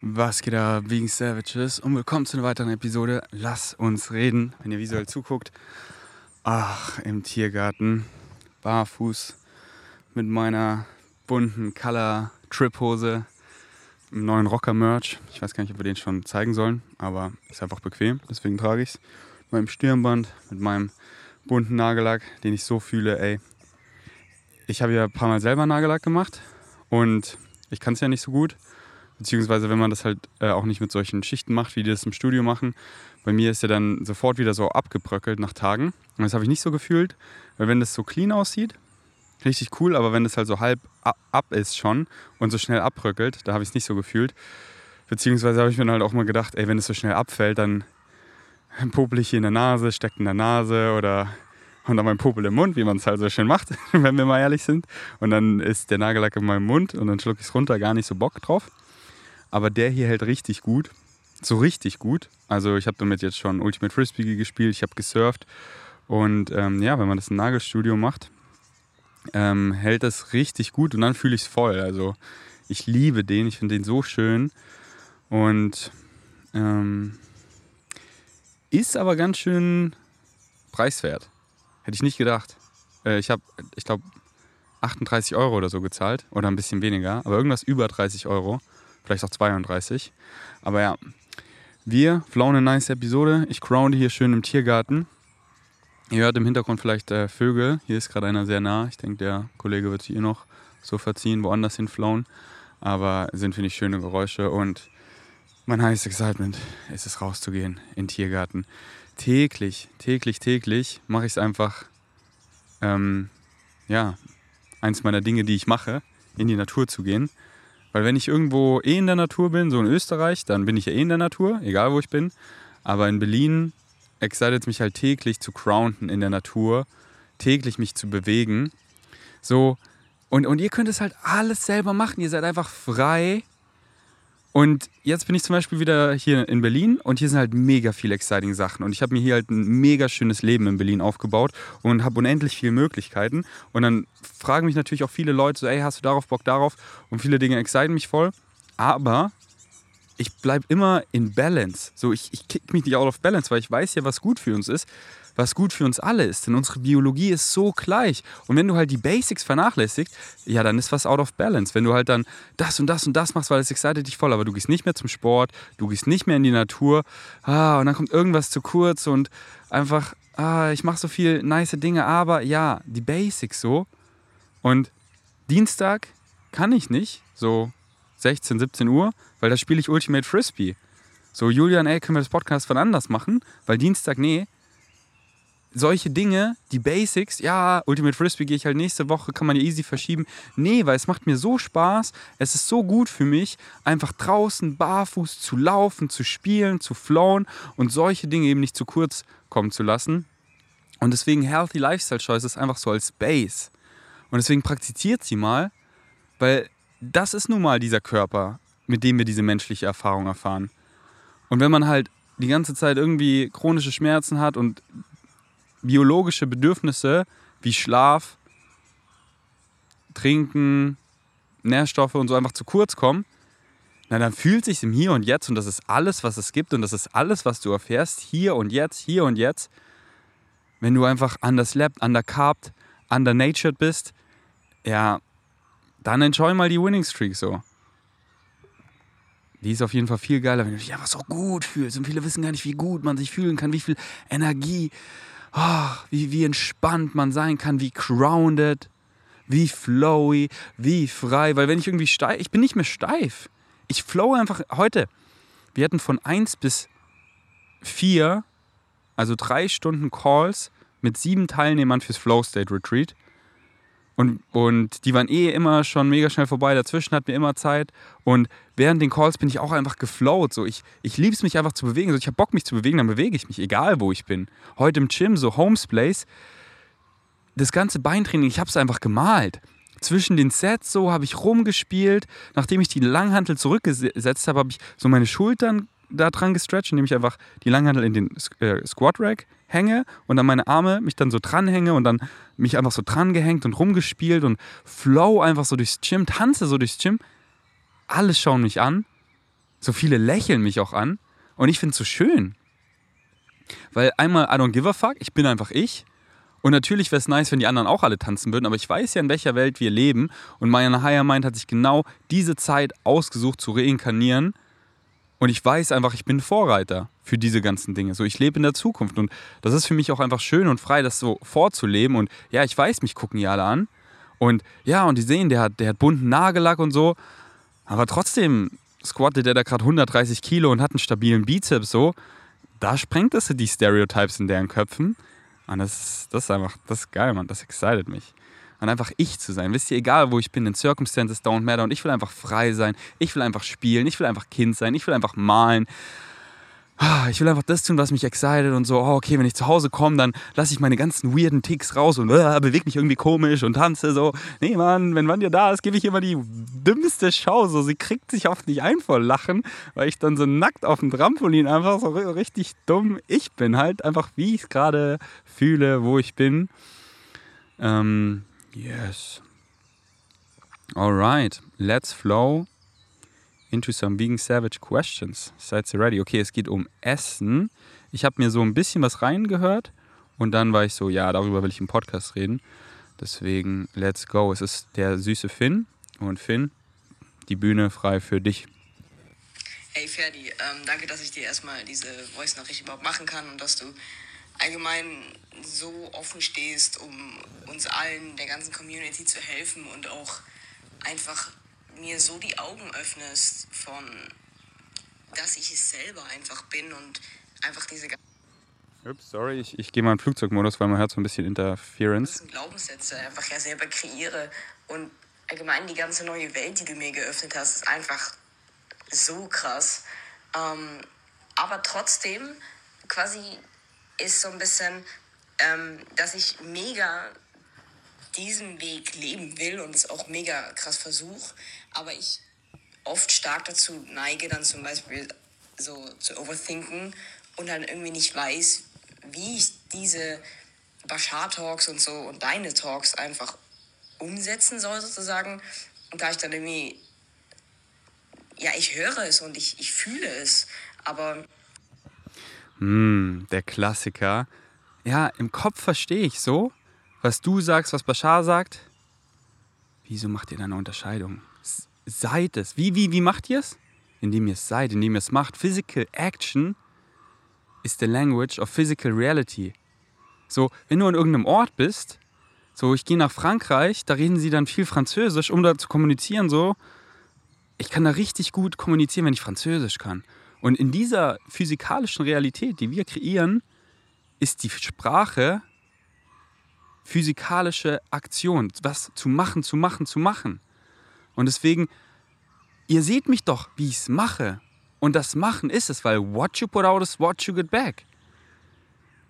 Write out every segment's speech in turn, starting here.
Was geht da, Vegan Savages? Und willkommen zu einer weiteren Episode. Lass uns reden, wenn ihr visuell zuguckt. Ach, im Tiergarten, barfuß, mit meiner bunten Color Trip Hose, im neuen Rocker Merch. Ich weiß gar nicht, ob wir den schon zeigen sollen, aber ist einfach bequem, deswegen trage ich es. Mit meinem Stirnband, mit meinem bunten Nagellack, den ich so fühle, ey. Ich habe ja ein paar Mal selber Nagellack gemacht und ich kann es ja nicht so gut. Beziehungsweise, wenn man das halt äh, auch nicht mit solchen Schichten macht, wie die das im Studio machen. Bei mir ist er dann sofort wieder so abgebröckelt nach Tagen. Und das habe ich nicht so gefühlt, weil wenn das so clean aussieht, richtig cool, aber wenn das halt so halb ab ist schon und so schnell abbröckelt, da habe ich es nicht so gefühlt. Beziehungsweise habe ich mir dann halt auch mal gedacht, ey, wenn es so schnell abfällt, dann popel ich hier in der Nase, steckt in der Nase oder und dann mein Popel im Mund, wie man es halt so schön macht, wenn wir mal ehrlich sind. Und dann ist der Nagellack in meinem Mund und dann schlucke ich es runter, gar nicht so Bock drauf. Aber der hier hält richtig gut. So richtig gut. Also ich habe damit jetzt schon Ultimate Frisbee gespielt, ich habe gesurft. Und ähm, ja, wenn man das im Nagelstudio macht, ähm, hält das richtig gut und dann fühle ich es voll. Also ich liebe den, ich finde den so schön. Und ähm, ist aber ganz schön preiswert. Hätte ich nicht gedacht. Äh, ich habe, ich glaube, 38 Euro oder so gezahlt oder ein bisschen weniger, aber irgendwas über 30 Euro vielleicht auch 32. Aber ja, wir flown eine nice Episode. Ich crownde hier schön im Tiergarten. Ihr hört im Hintergrund vielleicht äh, Vögel. Hier ist gerade einer sehr nah. Ich denke, der Kollege wird sich eh noch so verziehen, woanders hin flown. Aber sind, finde ich, schöne Geräusche und mein heißes Excitement ist es rauszugehen in den Tiergarten. Täglich, täglich, täglich mache ich es einfach, ähm, ja, eins meiner Dinge, die ich mache, in die Natur zu gehen. Weil wenn ich irgendwo eh in der Natur bin, so in Österreich, dann bin ich ja eh in der Natur, egal wo ich bin. Aber in Berlin excited mich halt täglich zu grounden in der Natur, täglich mich zu bewegen. So, und, und ihr könnt es halt alles selber machen. Ihr seid einfach frei und jetzt bin ich zum Beispiel wieder hier in Berlin und hier sind halt mega viele exciting Sachen. Und ich habe mir hier halt ein mega schönes Leben in Berlin aufgebaut und habe unendlich viele Möglichkeiten. Und dann fragen mich natürlich auch viele Leute so, ey, hast du darauf Bock, darauf? Und viele Dinge exciten mich voll. Aber ich bleibe immer in Balance. So, ich, ich kick mich nicht out of balance, weil ich weiß ja, was gut für uns ist was gut für uns alle ist. Denn unsere Biologie ist so gleich. Und wenn du halt die Basics vernachlässigst, ja, dann ist was out of balance. Wenn du halt dann das und das und das machst, weil es excited dich voll, aber du gehst nicht mehr zum Sport, du gehst nicht mehr in die Natur, ah, und dann kommt irgendwas zu kurz und einfach, ah, ich mache so viel nice Dinge, aber ja, die Basics so. Und Dienstag kann ich nicht, so 16, 17 Uhr, weil da spiele ich Ultimate Frisbee. So, Julian, ey, können wir das Podcast von anders machen? Weil Dienstag, nee, solche Dinge, die Basics, ja, Ultimate Frisbee gehe ich halt nächste Woche, kann man ja easy verschieben. Nee, weil es macht mir so Spaß, es ist so gut für mich, einfach draußen barfuß zu laufen, zu spielen, zu flowen und solche Dinge eben nicht zu kurz kommen zu lassen. Und deswegen Healthy Lifestyle Choices einfach so als Base. Und deswegen praktiziert sie mal, weil das ist nun mal dieser Körper, mit dem wir diese menschliche Erfahrung erfahren. Und wenn man halt die ganze Zeit irgendwie chronische Schmerzen hat und biologische Bedürfnisse wie Schlaf, Trinken, Nährstoffe und so einfach zu kurz kommen, na, dann fühlt sich im Hier und Jetzt und das ist alles, was es gibt und das ist alles, was du erfährst, hier und jetzt, hier und jetzt, wenn du einfach underslept, undercarbt, undernatured bist, ja, dann enjoy mal die Winning Streak so. Die ist auf jeden Fall viel geiler, wenn du dich einfach so gut fühlst. Und viele wissen gar nicht, wie gut man sich fühlen kann, wie viel Energie oh, wie, wie entspannt man sein kann, wie grounded, wie flowy, wie frei. Weil wenn ich irgendwie steif, ich bin nicht mehr steif. Ich flow einfach. Heute, wir hatten von 1 bis 4, also drei Stunden Calls mit sieben Teilnehmern fürs Flow State Retreat. Und, und die waren eh immer schon mega schnell vorbei. Dazwischen hatten wir immer Zeit. Und während den Calls bin ich auch einfach geflowt. So, ich ich liebe es, mich einfach zu bewegen. Also ich habe Bock, mich zu bewegen, dann bewege ich mich, egal wo ich bin. Heute im Gym, so Homes Place, das ganze Beintraining, ich habe es einfach gemalt. Zwischen den Sets so habe ich rumgespielt. Nachdem ich die Langhantel zurückgesetzt habe, habe ich so meine Schultern da dran gestretcht, indem ich einfach die Langhantel in den äh, Squat Rack hänge und dann meine Arme mich dann so dranhänge und dann mich einfach so dran gehängt und rumgespielt und flow einfach so durchs Gym, tanze so durchs Gym. Alles schauen mich an So viele lächeln mich auch an und ich finde es so schön. Weil einmal, I don't give a fuck, ich bin einfach ich. Und natürlich wäre es nice, wenn die anderen auch alle tanzen würden, aber ich weiß ja, in welcher Welt wir leben. Und meine Higher Mind hat sich genau diese Zeit ausgesucht zu reinkarnieren. Und ich weiß einfach, ich bin Vorreiter für diese ganzen Dinge. So, ich lebe in der Zukunft. Und das ist für mich auch einfach schön und frei, das so vorzuleben. Und ja, ich weiß, mich gucken die alle an. Und ja, und die sehen, der hat, der hat bunten Nagellack und so. Aber trotzdem squattet der da gerade 130 Kilo und hat einen stabilen Bizeps so. Da sprengt es die Stereotypes in deren Köpfen. Und das, das ist einfach, das ist geil, Mann. Das excited mich. Und einfach ich zu sein. Wisst ihr, egal wo ich bin, in Circumstances don't matter. Und ich will einfach frei sein. Ich will einfach spielen. Ich will einfach Kind sein. Ich will einfach malen. Ah, ich will einfach das tun, was mich excited und so, oh, okay, wenn ich zu Hause komme, dann lasse ich meine ganzen weirden Ticks raus und äh, bewege mich irgendwie komisch und tanze so. Nee, Mann, wenn Wanja da ist, gebe ich immer die dümmste Show. So, sie kriegt sich oft nicht ein vor Lachen, weil ich dann so nackt auf dem Trampolin einfach so richtig dumm ich bin. Halt einfach, wie ich es gerade fühle, wo ich bin. Ähm, yes. Alright, let's flow into some vegan savage questions. Seid ihr ready? Okay, es geht um Essen. Ich habe mir so ein bisschen was reingehört und dann war ich so, ja, darüber will ich im Podcast reden. Deswegen, let's go. Es ist der süße Finn und Finn, die Bühne frei für dich. Hey Ferdi, ähm, danke, dass ich dir erstmal diese Voice-Nachricht überhaupt machen kann und dass du allgemein so offen stehst, um uns allen, der ganzen Community zu helfen und auch einfach mir so die Augen öffnest von, dass ich es selber einfach bin und einfach diese Ups, sorry, ich, ich gehe mal in Flugzeugmodus, weil man hört so ein bisschen Interference. Glaubenssätze einfach ja selber kreiere und allgemein die ganze neue Welt, die du mir geöffnet hast, ist einfach so krass. Ähm, aber trotzdem quasi ist so ein bisschen, ähm, dass ich mega diesen Weg leben will und es auch mega krass versuche, aber ich oft stark dazu neige, dann zum Beispiel so zu overthinken und dann irgendwie nicht weiß, wie ich diese Bashar-Talks und so und deine Talks einfach umsetzen soll, sozusagen. Und da ich dann irgendwie, ja, ich höre es und ich, ich fühle es, aber. Hm, der Klassiker. Ja, im Kopf verstehe ich so, was du sagst, was Bashar sagt. Wieso macht ihr da eine Unterscheidung? Seid es. Wie, wie, wie macht ihr es? Indem ihr es seid, indem ihr es macht. Physical Action ist the language of physical reality. So, wenn du an irgendeinem Ort bist, so, ich gehe nach Frankreich, da reden sie dann viel Französisch, um da zu kommunizieren, so. Ich kann da richtig gut kommunizieren, wenn ich Französisch kann. Und in dieser physikalischen Realität, die wir kreieren, ist die Sprache physikalische Aktion, was zu machen, zu machen, zu machen. Und deswegen, ihr seht mich doch, wie ich es mache. Und das Machen ist es, weil what you put out is what you get back.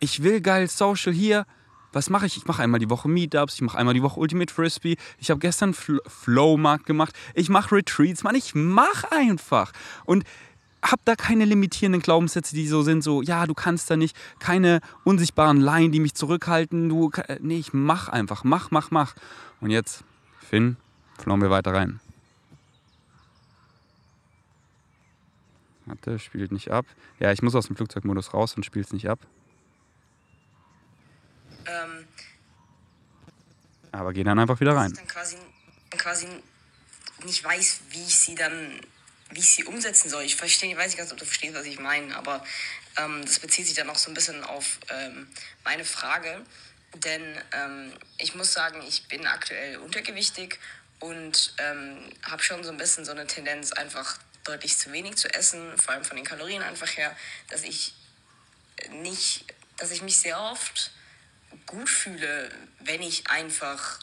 Ich will geil Social hier. Was mache ich? Ich mache einmal die Woche Meetups, ich mache einmal die Woche Ultimate Frisbee, ich habe gestern Fl Flowmarkt gemacht, ich mache Retreats, man, ich mache einfach. Und hab da keine limitierenden Glaubenssätze, die so sind, so, ja, du kannst da nicht, keine unsichtbaren Laien, die mich zurückhalten, du, nee, ich mach einfach, mach, mach, mach. Und jetzt, Finn, flowen wir weiter rein. Warte, spielt nicht ab. Ja, ich muss aus dem Flugzeugmodus raus und spielt es nicht ab. Ähm, Aber geh dann einfach wieder rein. Dann quasi, quasi nicht weiß, wie ich sie dann wie ich sie umsetzen soll. Ich verstehe, weiß nicht ganz, ob du verstehst, was ich meine, aber ähm, das bezieht sich dann auch so ein bisschen auf ähm, meine Frage. Denn ähm, ich muss sagen, ich bin aktuell untergewichtig und ähm, habe schon so ein bisschen so eine Tendenz, einfach deutlich zu wenig zu essen, vor allem von den Kalorien einfach her, dass ich nicht, dass ich mich sehr oft gut fühle, wenn ich einfach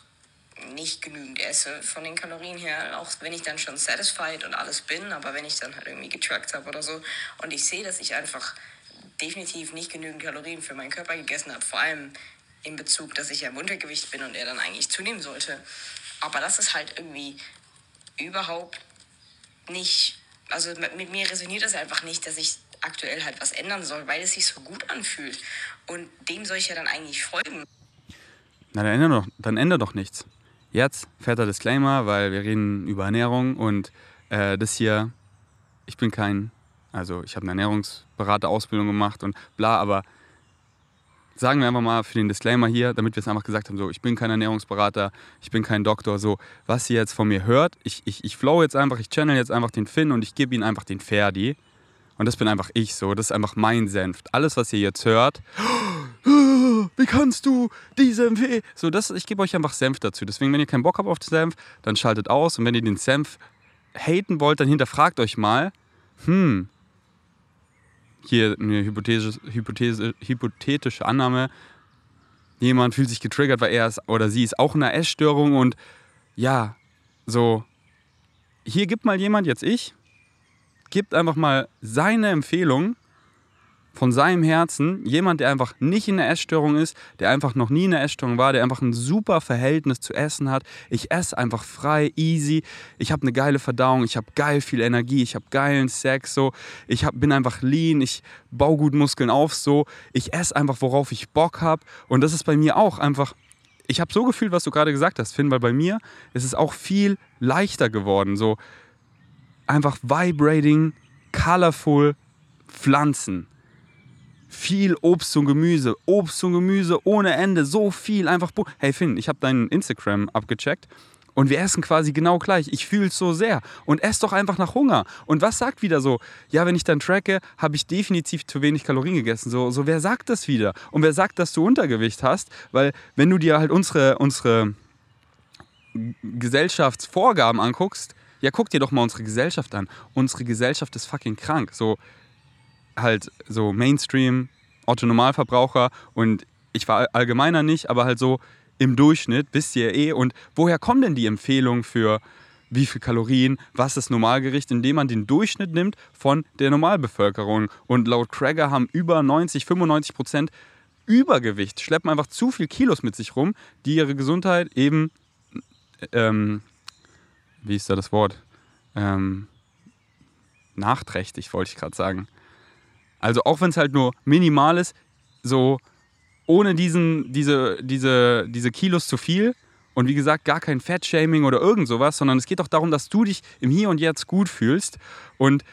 nicht genügend esse von den Kalorien her, auch wenn ich dann schon satisfied und alles bin, aber wenn ich dann halt irgendwie getrackt habe oder so und ich sehe, dass ich einfach definitiv nicht genügend Kalorien für meinen Körper gegessen habe, vor allem in Bezug, dass ich ja im Untergewicht bin und er dann eigentlich zunehmen sollte. Aber das ist halt irgendwie überhaupt nicht, also mit mir resoniert das einfach nicht, dass ich aktuell halt was ändern soll, weil es sich so gut anfühlt. Und dem soll ich ja dann eigentlich folgen. Na, dann ändere doch, dann ändere doch nichts. Jetzt fetter Disclaimer, weil wir reden über Ernährung und äh, das hier ich bin kein, also ich habe eine Ernährungsberaterausbildung gemacht und bla, aber sagen wir einfach mal für den Disclaimer hier, damit wir es einfach gesagt haben, so, ich bin kein Ernährungsberater, ich bin kein Doktor, so, was ihr jetzt von mir hört, ich, ich, ich flow jetzt einfach, ich channel jetzt einfach den Finn und ich gebe ihm einfach den Ferdi. Und das bin einfach ich so, das ist einfach mein Senf. Alles, was ihr jetzt hört, wie kannst du diese empfehlen? So, das, ich gebe euch einfach Senf dazu. Deswegen, wenn ihr keinen Bock habt auf den Senf, dann schaltet aus. Und wenn ihr den Senf haten wollt, dann hinterfragt euch mal, hm, hier eine Hypothese, Hypothese, hypothetische Annahme, jemand fühlt sich getriggert, weil er ist oder sie ist auch in einer Essstörung und ja, so, hier gibt mal jemand, jetzt ich, gibt einfach mal seine Empfehlung von seinem Herzen, jemand, der einfach nicht in der Essstörung ist, der einfach noch nie in der Essstörung war, der einfach ein super Verhältnis zu Essen hat. Ich esse einfach frei, easy. Ich habe eine geile Verdauung, ich habe geil viel Energie, ich habe geilen Sex, so. Ich hab, bin einfach lean, ich baue gut Muskeln auf, so. Ich esse einfach, worauf ich Bock habe. Und das ist bei mir auch einfach. Ich habe so gefühlt, was du gerade gesagt hast, Finn, weil bei mir ist es auch viel leichter geworden. So einfach vibrating, colorful Pflanzen viel Obst und Gemüse. Obst und Gemüse ohne Ende, so viel einfach. Hey Finn, ich habe deinen Instagram abgecheckt und wir essen quasi genau gleich. Ich fühle es so sehr. Und ess doch einfach nach Hunger. Und was sagt wieder so? Ja, wenn ich dann tracke, habe ich definitiv zu wenig Kalorien gegessen. So, so, wer sagt das wieder? Und wer sagt, dass du Untergewicht hast? Weil, wenn du dir halt unsere, unsere Gesellschaftsvorgaben anguckst, ja, guck dir doch mal unsere Gesellschaft an. Unsere Gesellschaft ist fucking krank. So, halt so Mainstream, Otto-Normalverbraucher und ich war allgemeiner nicht, aber halt so im Durchschnitt wisst ihr eh. Und woher kommen denn die Empfehlungen für wie viel Kalorien, was ist Normalgericht, indem man den Durchschnitt nimmt von der Normalbevölkerung. Und laut Krager haben über 90, 95 Prozent Übergewicht, schleppen einfach zu viel Kilos mit sich rum, die ihre Gesundheit eben, ähm, wie ist da das Wort? Ähm, nachträchtig, wollte ich gerade sagen. Also auch wenn es halt nur minimal ist, so ohne diesen, diese, diese, diese Kilos zu viel. Und wie gesagt, gar kein Fettshaming oder irgend sowas, sondern es geht doch darum, dass du dich im Hier und Jetzt gut fühlst. Und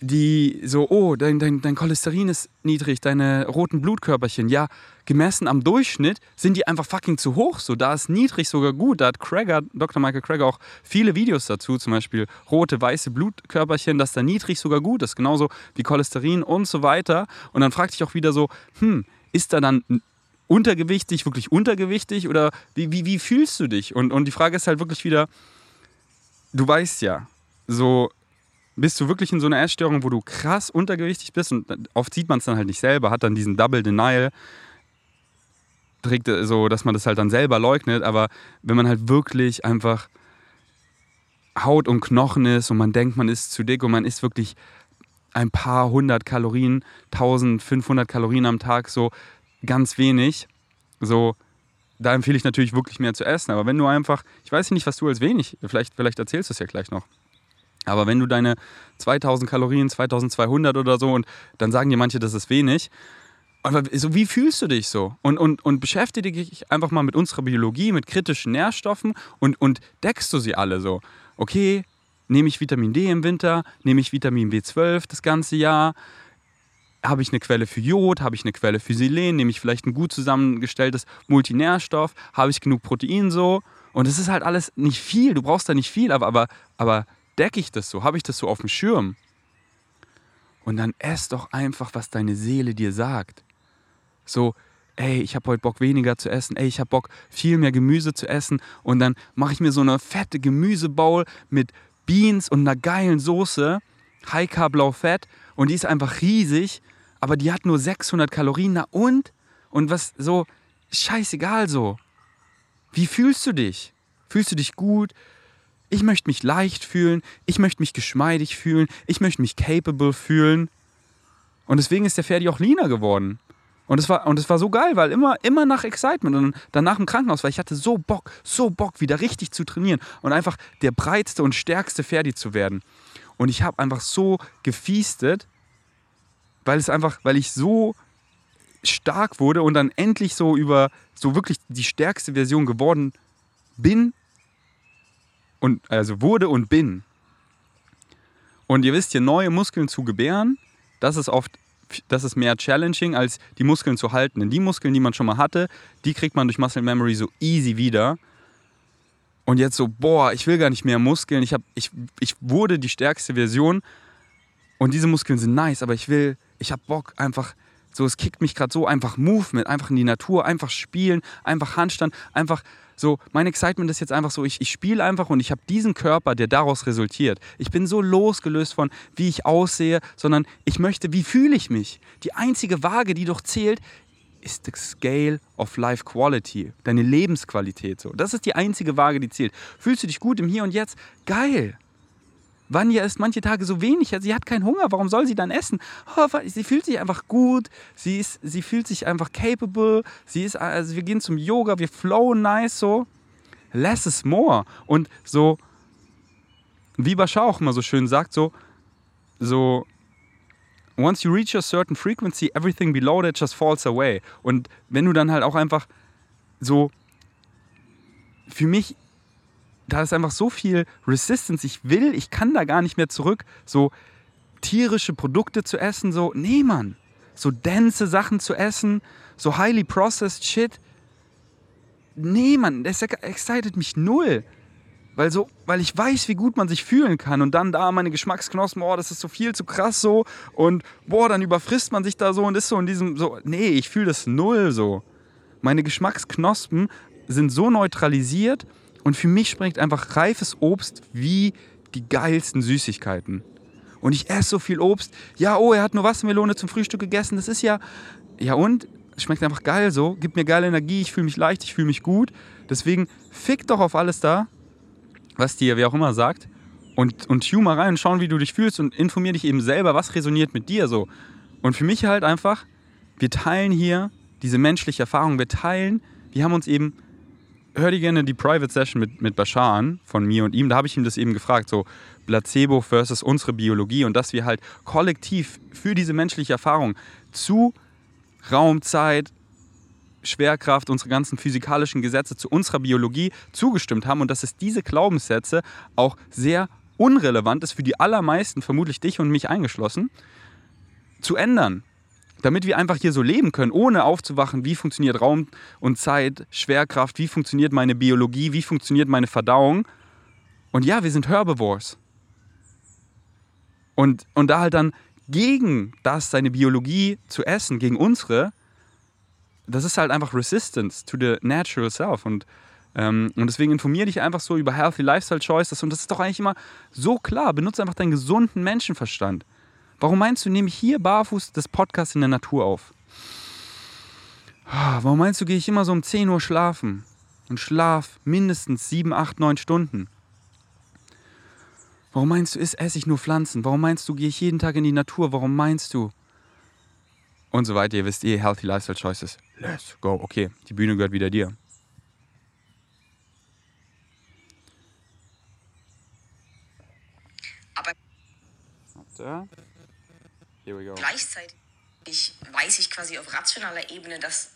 die so, oh, dein, dein, dein Cholesterin ist niedrig, deine roten Blutkörperchen, ja, gemessen am Durchschnitt sind die einfach fucking zu hoch. So, da ist niedrig sogar gut. Da hat Craig, Dr. Michael Craig auch viele Videos dazu, zum Beispiel rote, weiße Blutkörperchen, dass da niedrig sogar gut ist, genauso wie Cholesterin und so weiter. Und dann fragt sich auch wieder so, hm, ist da dann untergewichtig, wirklich untergewichtig oder wie, wie, wie fühlst du dich? Und, und die Frage ist halt wirklich wieder, du weißt ja, so bist du wirklich in so einer Essstörung, wo du krass untergewichtig bist und oft sieht man es dann halt nicht selber, hat dann diesen Double Denial, trägt so, dass man das halt dann selber leugnet, aber wenn man halt wirklich einfach Haut und Knochen ist und man denkt, man ist zu dick und man isst wirklich ein paar hundert Kalorien, 1500 Kalorien am Tag, so ganz wenig, so da empfehle ich natürlich wirklich mehr zu essen. Aber wenn du einfach, ich weiß nicht, was du als wenig, vielleicht, vielleicht erzählst du es ja gleich noch. Aber wenn du deine 2000 Kalorien, 2200 oder so, und dann sagen dir manche, das ist wenig, aber so, wie fühlst du dich so? Und, und, und beschäftige dich einfach mal mit unserer Biologie, mit kritischen Nährstoffen und, und deckst du sie alle so. Okay, nehme ich Vitamin D im Winter, nehme ich Vitamin B12 das ganze Jahr, habe ich eine Quelle für Jod, habe ich eine Quelle für Selen, nehme ich vielleicht ein gut zusammengestelltes Multinährstoff, habe ich genug Protein so. Und es ist halt alles nicht viel, du brauchst da nicht viel, aber, aber, aber decke ich das so? Habe ich das so auf dem Schirm? Und dann ess doch einfach, was deine Seele dir sagt. So, ey, ich habe heute Bock weniger zu essen, ey, ich habe Bock viel mehr Gemüse zu essen und dann mache ich mir so eine fette Gemüsebowl mit Beans und einer geilen Soße, High Carb Low Fat und die ist einfach riesig, aber die hat nur 600 Kalorien, na und? Und was so, scheißegal so. Wie fühlst du dich? Fühlst du dich gut? Ich möchte mich leicht fühlen, ich möchte mich geschmeidig fühlen, ich möchte mich capable fühlen. Und deswegen ist der Ferdi auch leaner geworden. Und es war, und es war so geil, weil immer, immer nach Excitement und danach im Krankenhaus, weil ich hatte so Bock, so Bock, wieder richtig zu trainieren und einfach der breitste und stärkste Ferdi zu werden. Und ich habe einfach so gefiestet, weil es einfach, weil ich so stark wurde und dann endlich so über so wirklich die stärkste Version geworden bin und also wurde und bin. Und ihr wisst, hier neue Muskeln zu gebären, das ist oft das ist mehr challenging, als die Muskeln zu halten. Denn die Muskeln, die man schon mal hatte, die kriegt man durch Muscle Memory so easy wieder. Und jetzt so, boah, ich will gar nicht mehr Muskeln. Ich, hab, ich, ich wurde die stärkste Version. Und diese Muskeln sind nice, aber ich will, ich habe Bock einfach, so, es kickt mich gerade so, einfach Movement, einfach in die Natur, einfach spielen, einfach Handstand, einfach so, mein Excitement ist jetzt einfach so, ich, ich spiele einfach und ich habe diesen Körper, der daraus resultiert. Ich bin so losgelöst von, wie ich aussehe, sondern ich möchte, wie fühle ich mich? Die einzige Waage, die doch zählt, ist the scale of life quality, deine Lebensqualität. So. Das ist die einzige Waage, die zählt. Fühlst du dich gut im Hier und Jetzt? Geil. Vanya isst manche Tage so wenig, sie hat keinen Hunger, warum soll sie dann essen? Oh, sie fühlt sich einfach gut, sie, ist, sie fühlt sich einfach capable, sie ist, also wir gehen zum Yoga, wir flowen nice so. Less is more. Und so, wie Bashar auch immer so schön sagt, so, so, once you reach a certain frequency, everything below that just falls away. Und wenn du dann halt auch einfach so, für mich da ist einfach so viel Resistance. Ich will, ich kann da gar nicht mehr zurück, so tierische Produkte zu essen. So, nee, Mann. So dense Sachen zu essen, so highly processed Shit. Nee, Mann, das excited mich null. Weil, so, weil ich weiß, wie gut man sich fühlen kann. Und dann da meine Geschmacksknospen, oh, das ist so viel zu krass so. Und boah, dann überfrisst man sich da so und ist so in diesem, so, nee, ich fühle das null so. Meine Geschmacksknospen sind so neutralisiert und für mich schmeckt einfach reifes Obst wie die geilsten Süßigkeiten. Und ich esse so viel Obst. Ja, oh, er hat nur Wassermelone zum Frühstück gegessen. Das ist ja. Ja, und? Schmeckt einfach geil so. Gibt mir geile Energie. Ich fühle mich leicht. Ich fühle mich gut. Deswegen fick doch auf alles da, was dir wer auch immer sagt. Und, und tune mal rein und schauen, wie du dich fühlst. Und informier dich eben selber, was resoniert mit dir so. Und für mich halt einfach, wir teilen hier diese menschliche Erfahrung. Wir teilen, wir haben uns eben hör dir gerne die Private Session mit, mit Bashar an, von mir und ihm. Da habe ich ihm das eben gefragt, so Placebo versus unsere Biologie und dass wir halt kollektiv für diese menschliche Erfahrung zu Raumzeit, Schwerkraft, unsere ganzen physikalischen Gesetze zu unserer Biologie zugestimmt haben und dass es diese Glaubenssätze auch sehr unrelevant ist für die allermeisten, vermutlich dich und mich eingeschlossen, zu ändern damit wir einfach hier so leben können, ohne aufzuwachen, wie funktioniert Raum und Zeit, Schwerkraft, wie funktioniert meine Biologie, wie funktioniert meine Verdauung. Und ja, wir sind Herbivores. Und, und da halt dann gegen das, seine Biologie zu essen, gegen unsere, das ist halt einfach Resistance to the natural self. Und, ähm, und deswegen informiere dich einfach so über Healthy Lifestyle Choices. Und das ist doch eigentlich immer so klar. Benutze einfach deinen gesunden Menschenverstand. Warum meinst du, nehme ich hier barfuß das Podcast in der Natur auf? Ah, warum meinst du, gehe ich immer so um 10 Uhr schlafen und schlaf mindestens 7, 8, 9 Stunden? Warum meinst du, esse ich nur Pflanzen? Warum meinst du, gehe ich jeden Tag in die Natur? Warum meinst du? Und so weiter. Ihr wisst eh, Healthy Lifestyle Choices. Let's go. Okay, die Bühne gehört wieder dir. Aber. Warte. Gleichzeitig weiß ich quasi auf rationaler Ebene, dass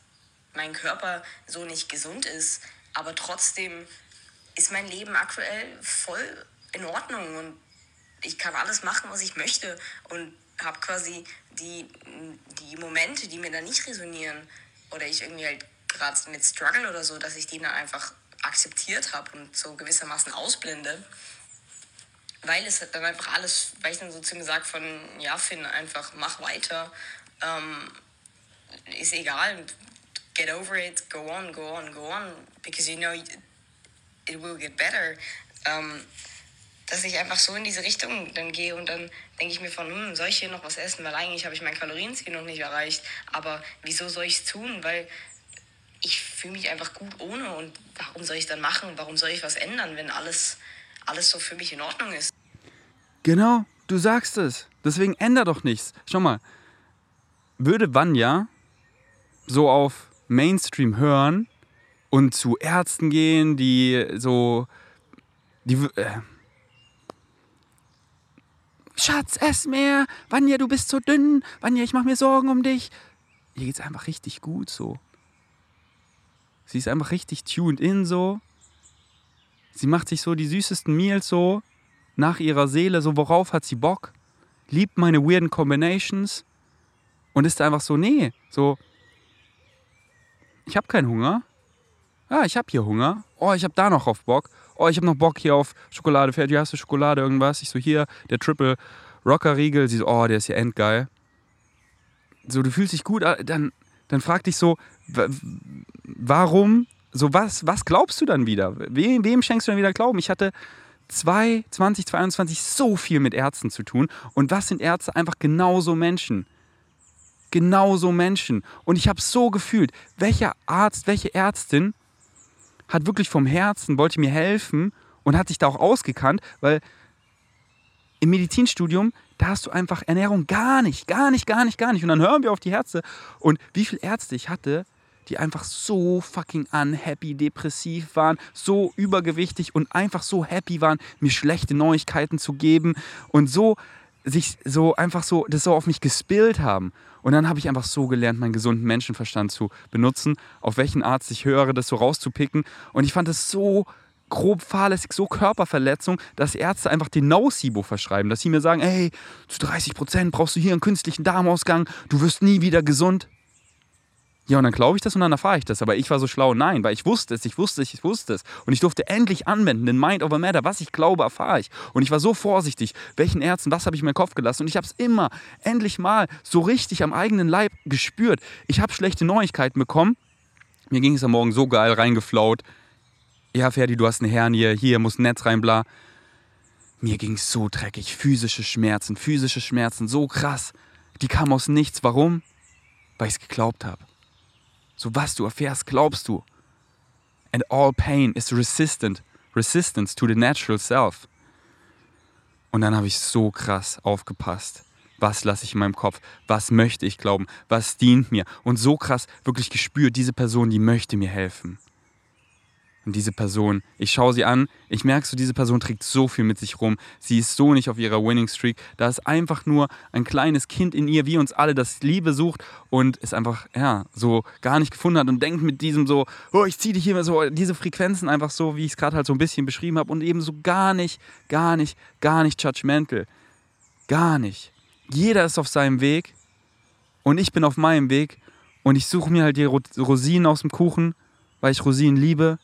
mein Körper so nicht gesund ist, aber trotzdem ist mein Leben aktuell voll in Ordnung und ich kann alles machen, was ich möchte und habe quasi die, die Momente, die mir da nicht resonieren oder ich irgendwie halt gerade mit Struggle oder so, dass ich die dann einfach akzeptiert habe und so gewissermaßen ausblende weil es dann einfach alles, weil ich dann so zu ihm gesagt von, ja, Finn, einfach mach weiter, ähm, ist egal, get over it, go on, go on, go on, because you know it will get better. Ähm, dass ich einfach so in diese Richtung dann gehe und dann denke ich mir von, hm, soll ich hier noch was essen, weil eigentlich habe ich mein Kalorienziel noch nicht erreicht, aber wieso soll ich es tun, weil ich fühle mich einfach gut ohne. Und warum soll ich dann machen, warum soll ich was ändern, wenn alles alles so für mich in Ordnung ist. Genau, du sagst es. Deswegen änder doch nichts. Schau mal, würde Vanya so auf Mainstream hören und zu Ärzten gehen, die so. Die, äh, Schatz, ess mehr. Vanya, du bist so dünn. Vanya, ich mach mir Sorgen um dich. Ihr geht's einfach richtig gut so. Sie ist einfach richtig tuned in so. Sie macht sich so die süßesten Meals so nach ihrer Seele, so worauf hat sie Bock, liebt meine weirden Combinations und ist einfach so, nee, so, ich habe keinen Hunger. Ja, ich habe hier Hunger. Oh, ich habe da noch auf Bock. Oh, ich habe noch Bock hier auf Schokolade. Fertig, hast du Schokolade, irgendwas? Ich so, hier, der Triple Rocker Riegel. Sie so, oh, der ist ja endgeil. So, du fühlst dich gut, äh, dann, dann frag dich so, warum, so was, was glaubst du dann wieder? Wem, wem schenkst du dann wieder Glauben? Ich hatte 2022 so viel mit Ärzten zu tun. Und was sind Ärzte? Einfach genauso Menschen. Genauso Menschen. Und ich habe so gefühlt, welcher Arzt, welche Ärztin hat wirklich vom Herzen, wollte mir helfen und hat sich da auch ausgekannt, weil im Medizinstudium, da hast du einfach Ernährung gar nicht, gar nicht, gar nicht, gar nicht. Und dann hören wir auf die Ärzte. Und wie viele Ärzte ich hatte, die einfach so fucking unhappy, depressiv waren, so übergewichtig und einfach so happy waren, mir schlechte Neuigkeiten zu geben und so sich so einfach so das so auf mich gespillt haben. Und dann habe ich einfach so gelernt, meinen gesunden Menschenverstand zu benutzen, auf welchen Arzt ich höre, das so rauszupicken. Und ich fand es so grob fahrlässig, so Körperverletzung, dass Ärzte einfach den Nocebo verschreiben. Dass sie mir sagen, ey, zu 30 Prozent brauchst du hier einen künstlichen Darmausgang, du wirst nie wieder gesund. Ja, und dann glaube ich das und dann erfahre ich das. Aber ich war so schlau, nein, weil ich wusste es, ich wusste es, ich wusste es. Und ich durfte endlich anwenden, den Mind over Matter. Was ich glaube, erfahre ich. Und ich war so vorsichtig, welchen Ärzten, was habe ich in meinen Kopf gelassen. Und ich habe es immer, endlich mal, so richtig am eigenen Leib gespürt. Ich habe schlechte Neuigkeiten bekommen. Mir ging es am Morgen so geil reingeflaut. Ja, Ferdi, du hast eine Hernie, hier muss ein Netz rein, bla. Mir ging es so dreckig. Physische Schmerzen, physische Schmerzen, so krass. Die kamen aus nichts. Warum? Weil ich es geglaubt habe. So was du erfährst, glaubst du. And all pain is resistant, resistance to the natural self. Und dann habe ich so krass aufgepasst. Was lasse ich in meinem Kopf? Was möchte ich glauben? Was dient mir? Und so krass wirklich gespürt, diese Person, die möchte mir helfen. Und diese Person, ich schaue sie an, ich merke so, diese Person trägt so viel mit sich rum. Sie ist so nicht auf ihrer Winning Streak. Da ist einfach nur ein kleines Kind in ihr, wie uns alle, das Liebe sucht und es einfach, ja, so gar nicht gefunden hat und denkt mit diesem so, oh, ich ziehe dich hier so, diese Frequenzen einfach so, wie ich es gerade halt so ein bisschen beschrieben habe und eben so gar nicht, gar nicht, gar nicht judgmental. Gar nicht. Jeder ist auf seinem Weg und ich bin auf meinem Weg und ich suche mir halt die Rosinen aus dem Kuchen, weil ich Rosinen liebe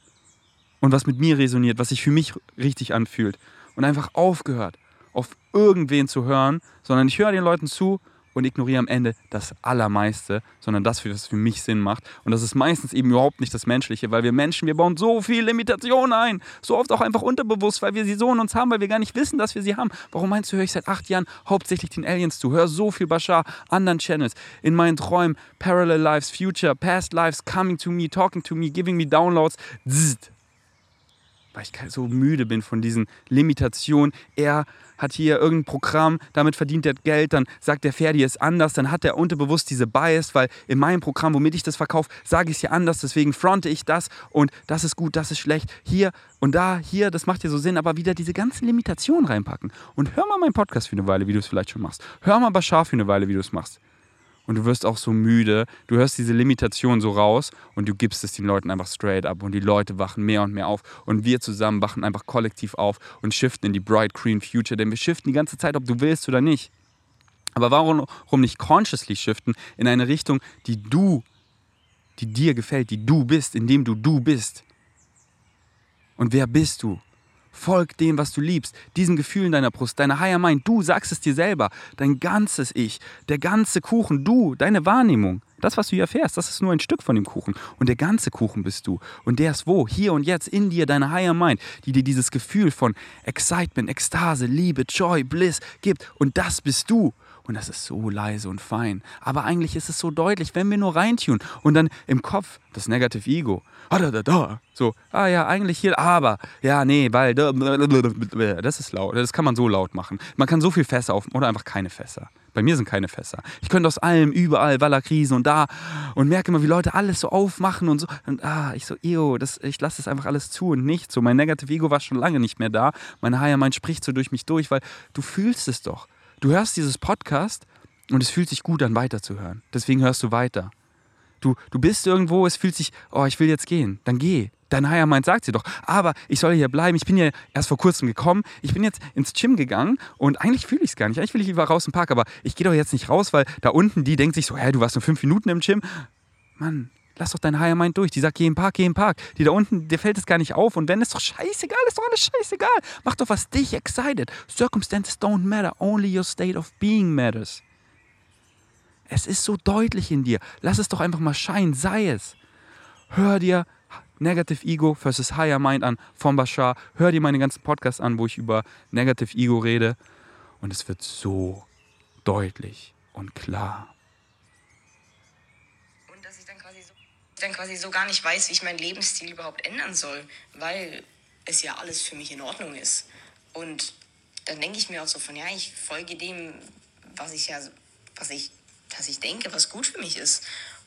und was mit mir resoniert, was sich für mich richtig anfühlt. Und einfach aufgehört, auf irgendwen zu hören, sondern ich höre den Leuten zu und ignoriere am Ende das Allermeiste, sondern das, was für mich Sinn macht. Und das ist meistens eben überhaupt nicht das Menschliche, weil wir Menschen, wir bauen so viel Limitationen ein. So oft auch einfach unterbewusst, weil wir sie so in uns haben, weil wir gar nicht wissen, dass wir sie haben. Warum meinst du, höre ich seit acht Jahren hauptsächlich den Aliens zu? Hör so viel Bashar, anderen Channels, in meinen Träumen, Parallel Lives, Future, Past Lives, Coming to Me, Talking to Me, Giving Me Downloads. Zzzt weil ich so müde bin von diesen Limitationen. Er hat hier irgendein Programm, damit verdient er Geld, dann sagt der Ferdi es anders, dann hat er unterbewusst diese Bias, weil in meinem Programm, womit ich das verkaufe, sage ich es ja anders, deswegen fronte ich das und das ist gut, das ist schlecht, hier und da, hier, das macht ja so Sinn, aber wieder diese ganzen Limitationen reinpacken. Und hör mal meinen Podcast für eine Weile, wie du es vielleicht schon machst. Hör mal Bashar für eine Weile, wie du es machst und du wirst auch so müde. Du hörst diese Limitation so raus und du gibst es den Leuten einfach straight ab und die Leute wachen mehr und mehr auf und wir zusammen wachen einfach kollektiv auf und shiften in die bright green future, denn wir shiften die ganze Zeit, ob du willst oder nicht. Aber warum, warum nicht consciously shiften in eine Richtung, die du, die dir gefällt, die du bist, indem du du bist? Und wer bist du? Folg dem, was du liebst, diesen Gefühlen deiner Brust, deiner Higher Mind. Du sagst es dir selber, dein ganzes Ich, der ganze Kuchen, du, deine Wahrnehmung. Das, was du hier erfährst, das ist nur ein Stück von dem Kuchen. Und der ganze Kuchen bist du. Und der ist wo? Hier und jetzt in dir, deine Higher Mind, die dir dieses Gefühl von Excitement, Ekstase, Liebe, Joy, Bliss gibt. Und das bist du. Und das ist so leise und fein. Aber eigentlich ist es so deutlich, wenn wir nur reintun und dann im Kopf das Negative Ego. So, ah ja, eigentlich hier, aber, ja, nee, weil, das ist laut. Das kann man so laut machen. Man kann so viel Fässer auf oder einfach keine Fässer. Bei mir sind keine Fässer. Ich könnte aus allem, überall, Wallerkrisen und da und merke immer, wie Leute alles so aufmachen und so. Und ah, ich so, eo, das, ich lasse das einfach alles zu und nicht so. Mein Negative Ego war schon lange nicht mehr da. Mein Higher Mind spricht so durch mich durch, weil du fühlst es doch. Du hörst dieses Podcast und es fühlt sich gut an, weiterzuhören. Deswegen hörst du weiter. Du, du bist irgendwo, es fühlt sich, oh, ich will jetzt gehen. Dann geh. Dein Higher Mind sagt sie doch, aber ich soll hier bleiben. Ich bin ja erst vor kurzem gekommen. Ich bin jetzt ins Gym gegangen und eigentlich fühle ich es gar nicht. Eigentlich will ich lieber raus im Park, aber ich gehe doch jetzt nicht raus, weil da unten die denkt sich so, hä, du warst nur fünf Minuten im Gym. Mann, lass doch dein Higher Mind durch. Die sagt, geh im Park, geh im Park. Die da unten, dir fällt es gar nicht auf. Und wenn, ist doch scheißegal, ist doch alles scheißegal. Mach doch, was dich excited. Circumstances don't matter, only your state of being matters. Es ist so deutlich in dir. Lass es doch einfach mal scheinen, sei es. Hör dir Negative Ego versus Higher Mind an von Bashar. Hör dir meine ganzen Podcasts an, wo ich über Negative Ego rede. Und es wird so deutlich und klar. Und dass ich dann quasi so, dann quasi so gar nicht weiß, wie ich meinen Lebensstil überhaupt ändern soll, weil es ja alles für mich in Ordnung ist. Und dann denke ich mir auch so von, ja, ich folge dem, was ich ja, was ich, was ich denke, was gut für mich ist.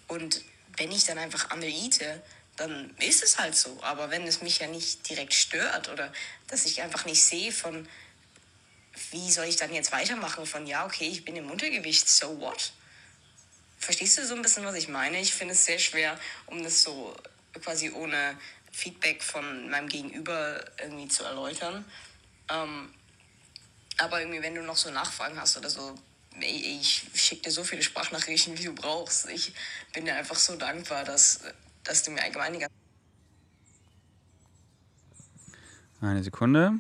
Und wenn ich dann einfach Amel eate, dann ist es halt so. Aber wenn es mich ja nicht direkt stört oder dass ich einfach nicht sehe von, wie soll ich dann jetzt weitermachen von, ja, okay, ich bin im Untergewicht, so what? Verstehst du so ein bisschen, was ich meine? Ich finde es sehr schwer, um das so quasi ohne Feedback von meinem Gegenüber irgendwie zu erläutern. Ähm, aber irgendwie, wenn du noch so Nachfragen hast oder so, ich schicke dir so viele Sprachnachrichten, wie du brauchst. Ich bin dir einfach so dankbar, dass dass du mir allgemein die Eine Sekunde.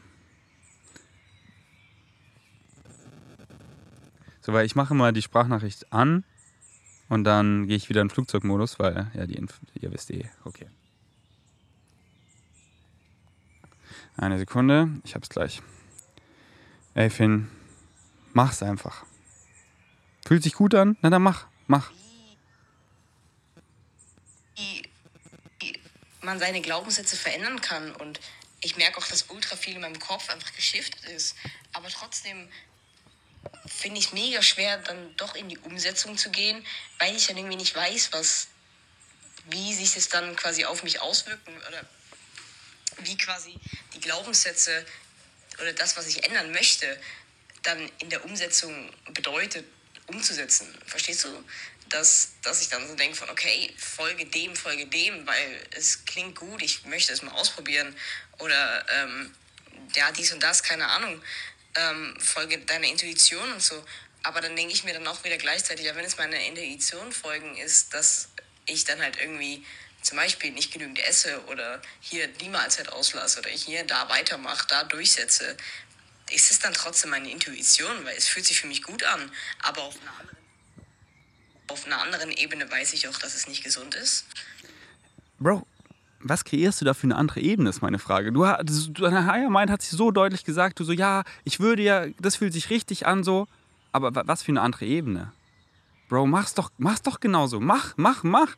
So, weil ich mache mal die Sprachnachricht an und dann gehe ich wieder in Flugzeugmodus, weil, ja, die Inf ihr wisst eh, okay. Eine Sekunde, ich hab's gleich. Ey, Finn, mach's einfach. Fühlt sich gut an? Na dann mach, mach. wie man seine Glaubenssätze verändern kann. Und ich merke auch, dass ultra viel in meinem Kopf einfach geschiftet ist. Aber trotzdem finde ich es mega schwer, dann doch in die Umsetzung zu gehen, weil ich dann irgendwie nicht weiß, was, wie sich das dann quasi auf mich auswirken oder wie quasi die Glaubenssätze oder das, was ich ändern möchte, dann in der Umsetzung bedeutet, umzusetzen. Verstehst du? dass, dass ich dann so denke von, okay, folge dem, folge dem, weil es klingt gut, ich möchte es mal ausprobieren. Oder ähm, ja, dies und das, keine Ahnung. Ähm, folge deiner Intuition und so. Aber dann denke ich mir dann auch wieder gleichzeitig, ja, wenn es meiner Intuition folgen ist, dass ich dann halt irgendwie zum Beispiel nicht genügend esse oder hier die Mahlzeit auslasse oder hier da weitermache, da durchsetze, ist es dann trotzdem meine Intuition, weil es fühlt sich für mich gut an, aber auf eine andere auf einer anderen Ebene weiß ich auch, dass es nicht gesund ist. Bro, was kreierst du da für eine andere Ebene, ist meine Frage. Du, deine Higher Mind hat sich so deutlich gesagt, du so, ja, ich würde ja, das fühlt sich richtig an so, aber was für eine andere Ebene? Bro, mach's doch, mach's doch genauso. Mach, mach, mach.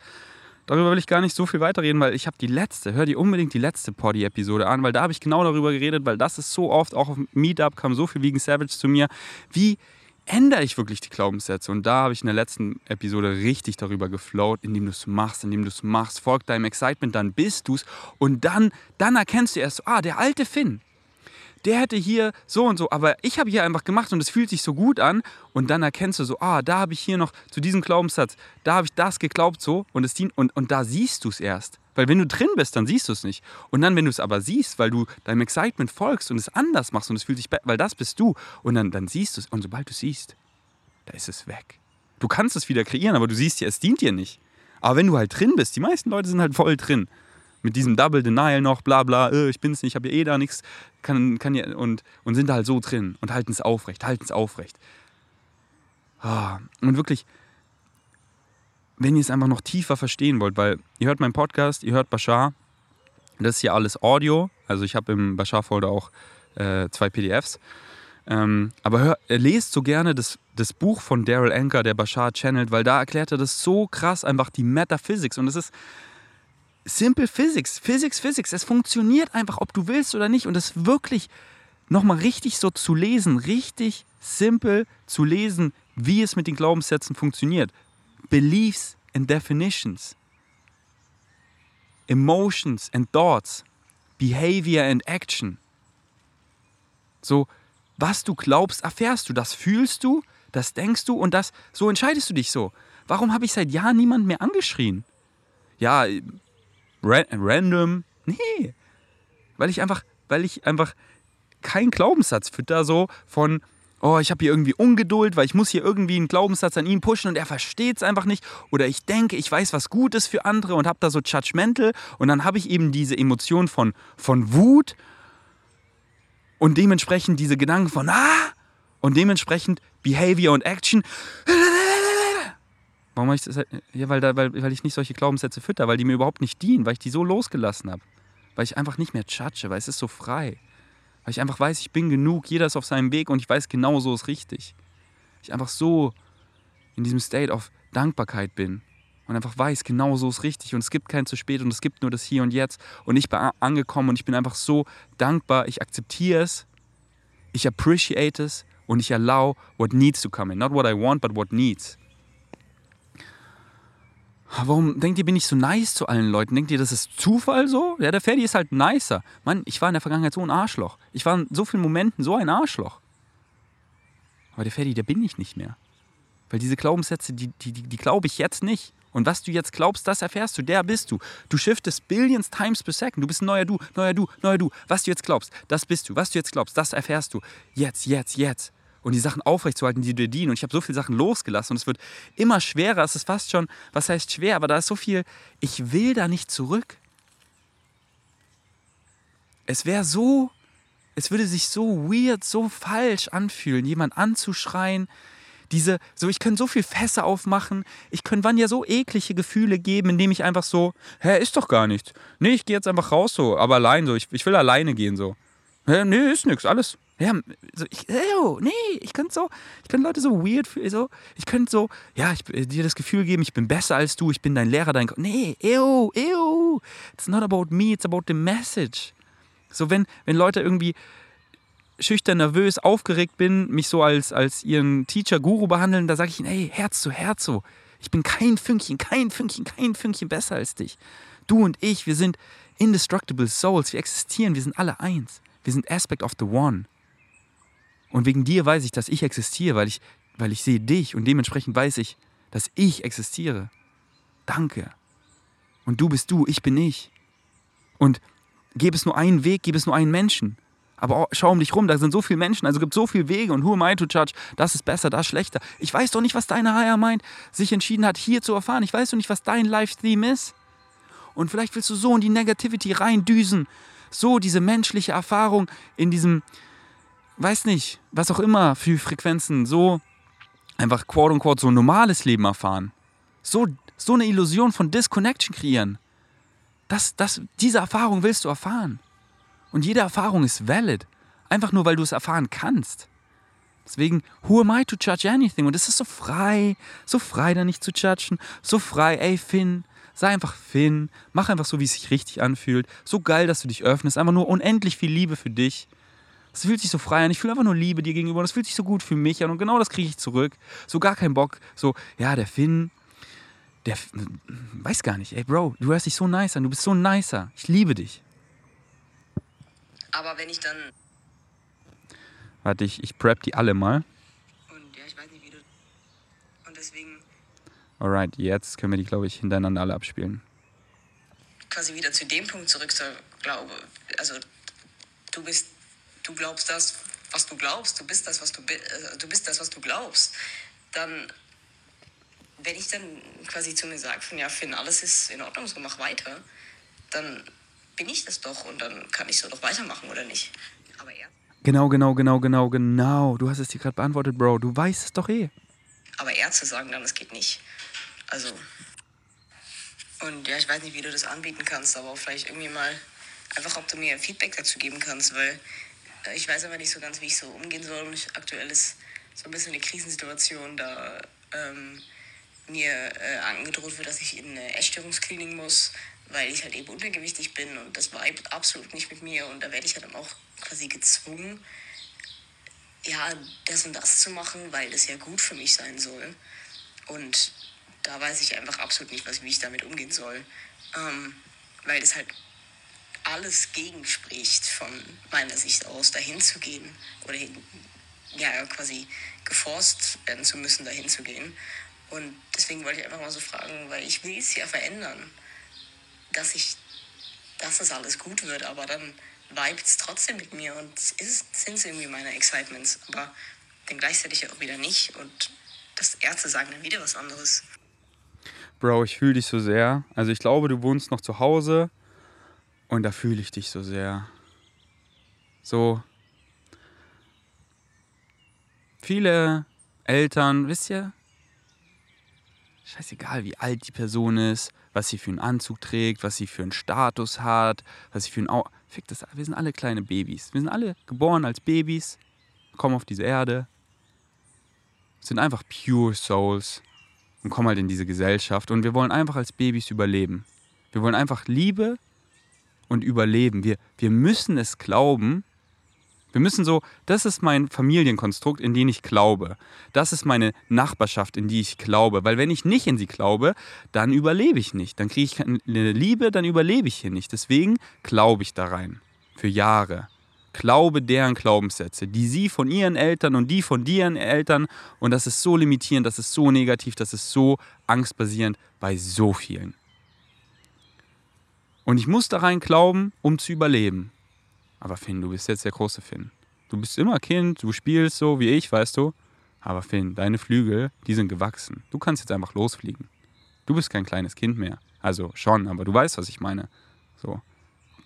Darüber will ich gar nicht so viel weiterreden, weil ich habe die letzte, hör dir unbedingt die letzte Poddy-Episode an, weil da habe ich genau darüber geredet, weil das ist so oft, auch auf Meetup kam so viel Vegan Savage zu mir, wie ändere ich wirklich die Glaubenssätze? Und da habe ich in der letzten Episode richtig darüber geflowt, indem du es machst, indem du es machst, folgt deinem Excitement, dann bist du es und dann, dann erkennst du erst, ah, der alte Finn, der hätte hier so und so, aber ich habe hier einfach gemacht und es fühlt sich so gut an und dann erkennst du so, ah, da habe ich hier noch zu diesem Glaubenssatz, da habe ich das geglaubt so und es dient und, und da siehst du es erst. Weil wenn du drin bist, dann siehst du es nicht. Und dann, wenn du es aber siehst, weil du deinem Excitement folgst und es anders machst und es fühlt sich, weil das bist du und dann, dann siehst du es und sobald du siehst, da ist es weg. Du kannst es wieder kreieren, aber du siehst ja, es dient dir nicht. Aber wenn du halt drin bist, die meisten Leute sind halt voll drin mit diesem Double Denial noch, bla bla, äh, ich bin's nicht, ich habe ja eh da nichts, kann, kann ja, und, und sind da halt so drin und halten es aufrecht, halten es aufrecht. Ah, und wirklich, wenn ihr es einfach noch tiefer verstehen wollt, weil ihr hört meinen Podcast, ihr hört Bashar, das ist hier alles Audio, also ich habe im Bashar-Folder auch äh, zwei PDFs. Ähm, aber hör, lest so gerne das, das Buch von Daryl Anker, der Bashar channelt, weil da erklärt er das so krass, einfach die Metaphysics. Und es ist, Simple Physics, Physics, Physics. Es funktioniert einfach, ob du willst oder nicht. Und das wirklich nochmal richtig so zu lesen, richtig simpel zu lesen, wie es mit den Glaubenssätzen funktioniert. Beliefs and definitions, emotions and thoughts, behavior and action. So, was du glaubst, erfährst du, das fühlst du, Das denkst du und das, so entscheidest du dich so. Warum habe ich seit Jahren niemand mehr angeschrien? Ja, ra random. Nee. Weil ich einfach, weil ich einfach keinen Glaubenssatz fütter, so von, oh, ich habe hier irgendwie Ungeduld, weil ich muss hier irgendwie einen Glaubenssatz an ihn pushen und er versteht es einfach nicht. Oder ich denke, ich weiß, was gut ist für andere und habe da so judgmental und dann habe ich eben diese Emotion von, von Wut und dementsprechend diese Gedanken von, ah, und dementsprechend Behavior und Action. Warum habe ich das? Ja, weil, da, weil, weil ich nicht solche Glaubenssätze fütter, weil die mir überhaupt nicht dienen, weil ich die so losgelassen habe. Weil ich einfach nicht mehr judge, weil es ist so frei. Weil ich einfach weiß, ich bin genug, jeder ist auf seinem Weg und ich weiß genau so ist richtig. Ich einfach so in diesem State of Dankbarkeit bin und einfach weiß, genau so ist richtig und es gibt kein zu spät und es gibt nur das Hier und Jetzt und ich bin angekommen und ich bin einfach so dankbar, ich akzeptiere es, ich appreciate es und ich allow what needs to come in. Not what I want, but what needs. Warum denkt ihr, bin ich so nice zu allen Leuten? Denkt ihr, das ist Zufall so? Ja, der Ferdi ist halt nicer. Mann, ich war in der Vergangenheit so ein Arschloch. Ich war in so vielen Momenten so ein Arschloch. Aber der Ferdi, der bin ich nicht mehr. Weil diese Glaubenssätze, die, die, die, die glaube ich jetzt nicht. Und was du jetzt glaubst, das erfährst du. Der bist du. Du shiftest billions times per second. Du bist ein neuer Du, neuer Du, neuer Du. Was du jetzt glaubst, das bist du. Was du jetzt glaubst, das erfährst du. Jetzt, jetzt, jetzt und die Sachen aufrechtzuerhalten, die dir dienen. Und ich habe so viele Sachen losgelassen und es wird immer schwerer. Es ist fast schon, was heißt schwer, aber da ist so viel, ich will da nicht zurück. Es wäre so, es würde sich so weird, so falsch anfühlen, jemand anzuschreien. Diese, so ich könnte so viel Fässer aufmachen, ich könnte wann ja so eklige Gefühle geben, indem ich einfach so, hä, ist doch gar nichts. Nee, ich gehe jetzt einfach raus so, aber allein so, ich, ich will alleine gehen so. Hä, nee, ist nichts, alles, ja, so, ich, ew, nee, ich könnte so, ich könnte Leute so weird, so, ich könnte so, ja, ich, dir das Gefühl geben, ich bin besser als du, ich bin dein Lehrer, dein, nee, ew, ew, it's not about me, it's about the message. So, wenn, wenn Leute irgendwie schüchtern, nervös, aufgeregt bin, mich so als, als ihren Teacher, Guru behandeln, da sage ich ihnen, hey, Herz zu Herz so, ich bin kein Fünkchen, kein Fünkchen, kein Fünkchen besser als dich. Du und ich, wir sind indestructible souls, wir existieren, wir sind alle eins. Wir sind Aspect of the One. Und wegen dir weiß ich, dass ich existiere, weil ich, weil ich sehe dich und dementsprechend weiß ich, dass ich existiere. Danke. Und du bist du, ich bin ich. Und gäbe es nur einen Weg, gäbe es nur einen Menschen. Aber schau um dich rum, da sind so viele Menschen, also gibt es so viele Wege und who am I to judge? Das ist besser, das ist schlechter. Ich weiß doch nicht, was deine Higher Mind sich entschieden hat, hier zu erfahren. Ich weiß doch nicht, was dein Life-Theme ist. Und vielleicht willst du so in die Negativity reindüsen, so diese menschliche Erfahrung in diesem, weiß nicht, was auch immer für Frequenzen, so einfach quote unquote so ein normales Leben erfahren. So, so eine Illusion von Disconnection kreieren. Das, das, diese Erfahrung willst du erfahren. Und jede Erfahrung ist valid. Einfach nur, weil du es erfahren kannst. Deswegen, who am I to judge anything? Und es ist so frei, so frei, da nicht zu judgen. So frei, ey, Finn, sei einfach Finn. Mach einfach so, wie es sich richtig anfühlt. So geil, dass du dich öffnest. Einfach nur unendlich viel Liebe für dich. Es fühlt sich so frei an. Ich fühle einfach nur Liebe dir gegenüber. Und es fühlt sich so gut für mich an. Und genau das kriege ich zurück. So gar keinen Bock. So, ja, der Finn, der weiß gar nicht. Ey, Bro, du hörst dich so nice an. Du bist so nicer. Ich liebe dich. Aber wenn ich dann. Warte, ich, ich prep die alle mal. Und ja, ich weiß nicht, wie du. Und deswegen. Alright, jetzt können wir die, glaube ich, hintereinander alle abspielen. Quasi wieder zu dem Punkt zurück, zur glaube. Also, du bist du glaubst das, was du glaubst, du bist das, was du, äh, du bist das, was du glaubst, dann, wenn ich dann quasi zu mir sage, von ja, Finn, alles ist in Ordnung, so mach weiter, dann bin ich das doch und dann kann ich so doch weitermachen, oder nicht? Aber er. Genau, genau, genau, genau, genau. Du hast es dir gerade beantwortet, Bro. Du weißt es doch eh. Aber er zu sagen, dann, das geht nicht. Also. Und ja, ich weiß nicht, wie du das anbieten kannst, aber vielleicht irgendwie mal einfach, ob du mir Feedback dazu geben kannst, weil ich weiß aber nicht so ganz, wie ich so umgehen soll. Und aktuell ist so ein bisschen eine Krisensituation, da ähm, mir äh, angedroht wird, dass ich in eine Essstörungsklinik muss, weil ich halt eben untergewichtig bin und das war absolut nicht mit mir und da werde ich halt dann auch quasi gezwungen, ja, das und das zu machen, weil das ja gut für mich sein soll. Und da weiß ich einfach absolut nicht, was, wie ich damit umgehen soll. Ähm, weil das halt alles gegenspricht von meiner Sicht aus, dahin zu gehen oder ja, quasi geforst werden zu müssen, dahin zu gehen. Und deswegen wollte ich einfach mal so fragen, weil ich will es ja verändern, dass ich, dass das alles gut wird, aber dann vibet es trotzdem mit mir und es sind irgendwie meine Excitements, aber dann gleichzeitig auch wieder nicht und das Ärzte sagen dann wieder was anderes. Bro, ich fühle dich so sehr. Also ich glaube, du wohnst noch zu Hause und da fühle ich dich so sehr. So. Viele Eltern, wisst ihr, scheißegal, wie alt die Person ist, was sie für einen Anzug trägt, was sie für einen Status hat, was sie für einen. Au Fick das, wir sind alle kleine Babys. Wir sind alle geboren als Babys, kommen auf diese Erde, sind einfach pure Souls und kommen halt in diese Gesellschaft und wir wollen einfach als Babys überleben. Wir wollen einfach Liebe und überleben. Wir, wir müssen es glauben, wir müssen so, das ist mein Familienkonstrukt, in den ich glaube. Das ist meine Nachbarschaft, in die ich glaube. Weil wenn ich nicht in sie glaube, dann überlebe ich nicht. Dann kriege ich keine Liebe, dann überlebe ich hier nicht. Deswegen glaube ich da rein. Für Jahre. Glaube deren Glaubenssätze, die sie von ihren Eltern und die von deren Eltern. Und das ist so limitierend, das ist so negativ, das ist so angstbasierend bei so vielen. Und ich muss da rein glauben, um zu überleben. Aber Finn, du bist jetzt der große Finn. Du bist immer Kind, du spielst so wie ich, weißt du. Aber Finn, deine Flügel, die sind gewachsen. Du kannst jetzt einfach losfliegen. Du bist kein kleines Kind mehr. Also schon, aber du weißt, was ich meine. So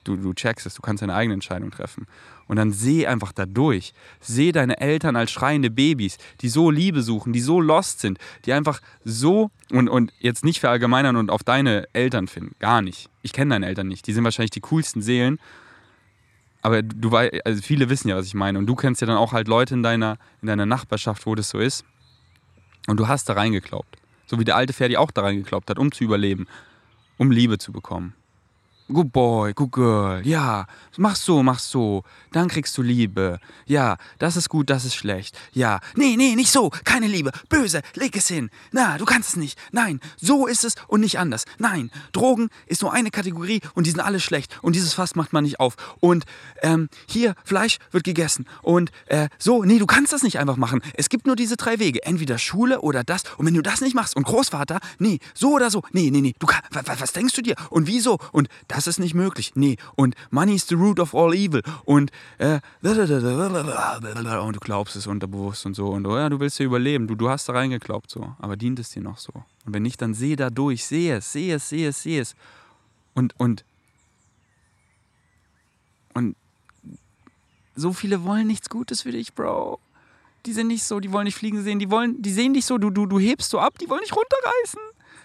du, du checkst es, du kannst deine eigene Entscheidung treffen. Und dann seh einfach da durch. Seh deine Eltern als schreiende Babys, die so Liebe suchen, die so lost sind, die einfach so, und, und jetzt nicht verallgemeinern und auf deine Eltern finden, gar nicht. Ich kenne deine Eltern nicht, die sind wahrscheinlich die coolsten Seelen. Aber du weißt, also viele wissen ja, was ich meine. Und du kennst ja dann auch halt Leute in deiner, in deiner Nachbarschaft, wo das so ist. Und du hast da reingeglaubt. So wie der alte Ferdi auch da reingeglaubt hat, um zu überleben, um Liebe zu bekommen. Good boy, good girl. Ja, mach so, mach so. Dann kriegst du Liebe. Ja, das ist gut, das ist schlecht. Ja, nee, nee, nicht so. Keine Liebe. Böse. Leg es hin. Na, du kannst es nicht. Nein, so ist es und nicht anders. Nein, Drogen ist nur eine Kategorie und die sind alle schlecht. Und dieses Fass macht man nicht auf. Und ähm, hier, Fleisch wird gegessen. Und äh, so, nee, du kannst das nicht einfach machen. Es gibt nur diese drei Wege. Entweder Schule oder das. Und wenn du das nicht machst und Großvater, nee, so oder so. Nee, nee, nee. Du kann, was, was denkst du dir? Und wieso? Und das das ist nicht möglich. Nee, und Money is the root of all evil. Und, äh, und du glaubst es unterbewusst und so. Und oh ja, du willst ja überleben. Du, du hast da reingeglaubt so. Aber dient es dir noch so? Und wenn nicht, dann seh da durch. Seh es, seh es, seh es, seh es. Und, und, und so viele wollen nichts Gutes für dich, Bro. Die sind nicht so, die wollen nicht fliegen sehen, die wollen, die sehen dich so, du, du, du hebst so ab, die wollen dich runterreißen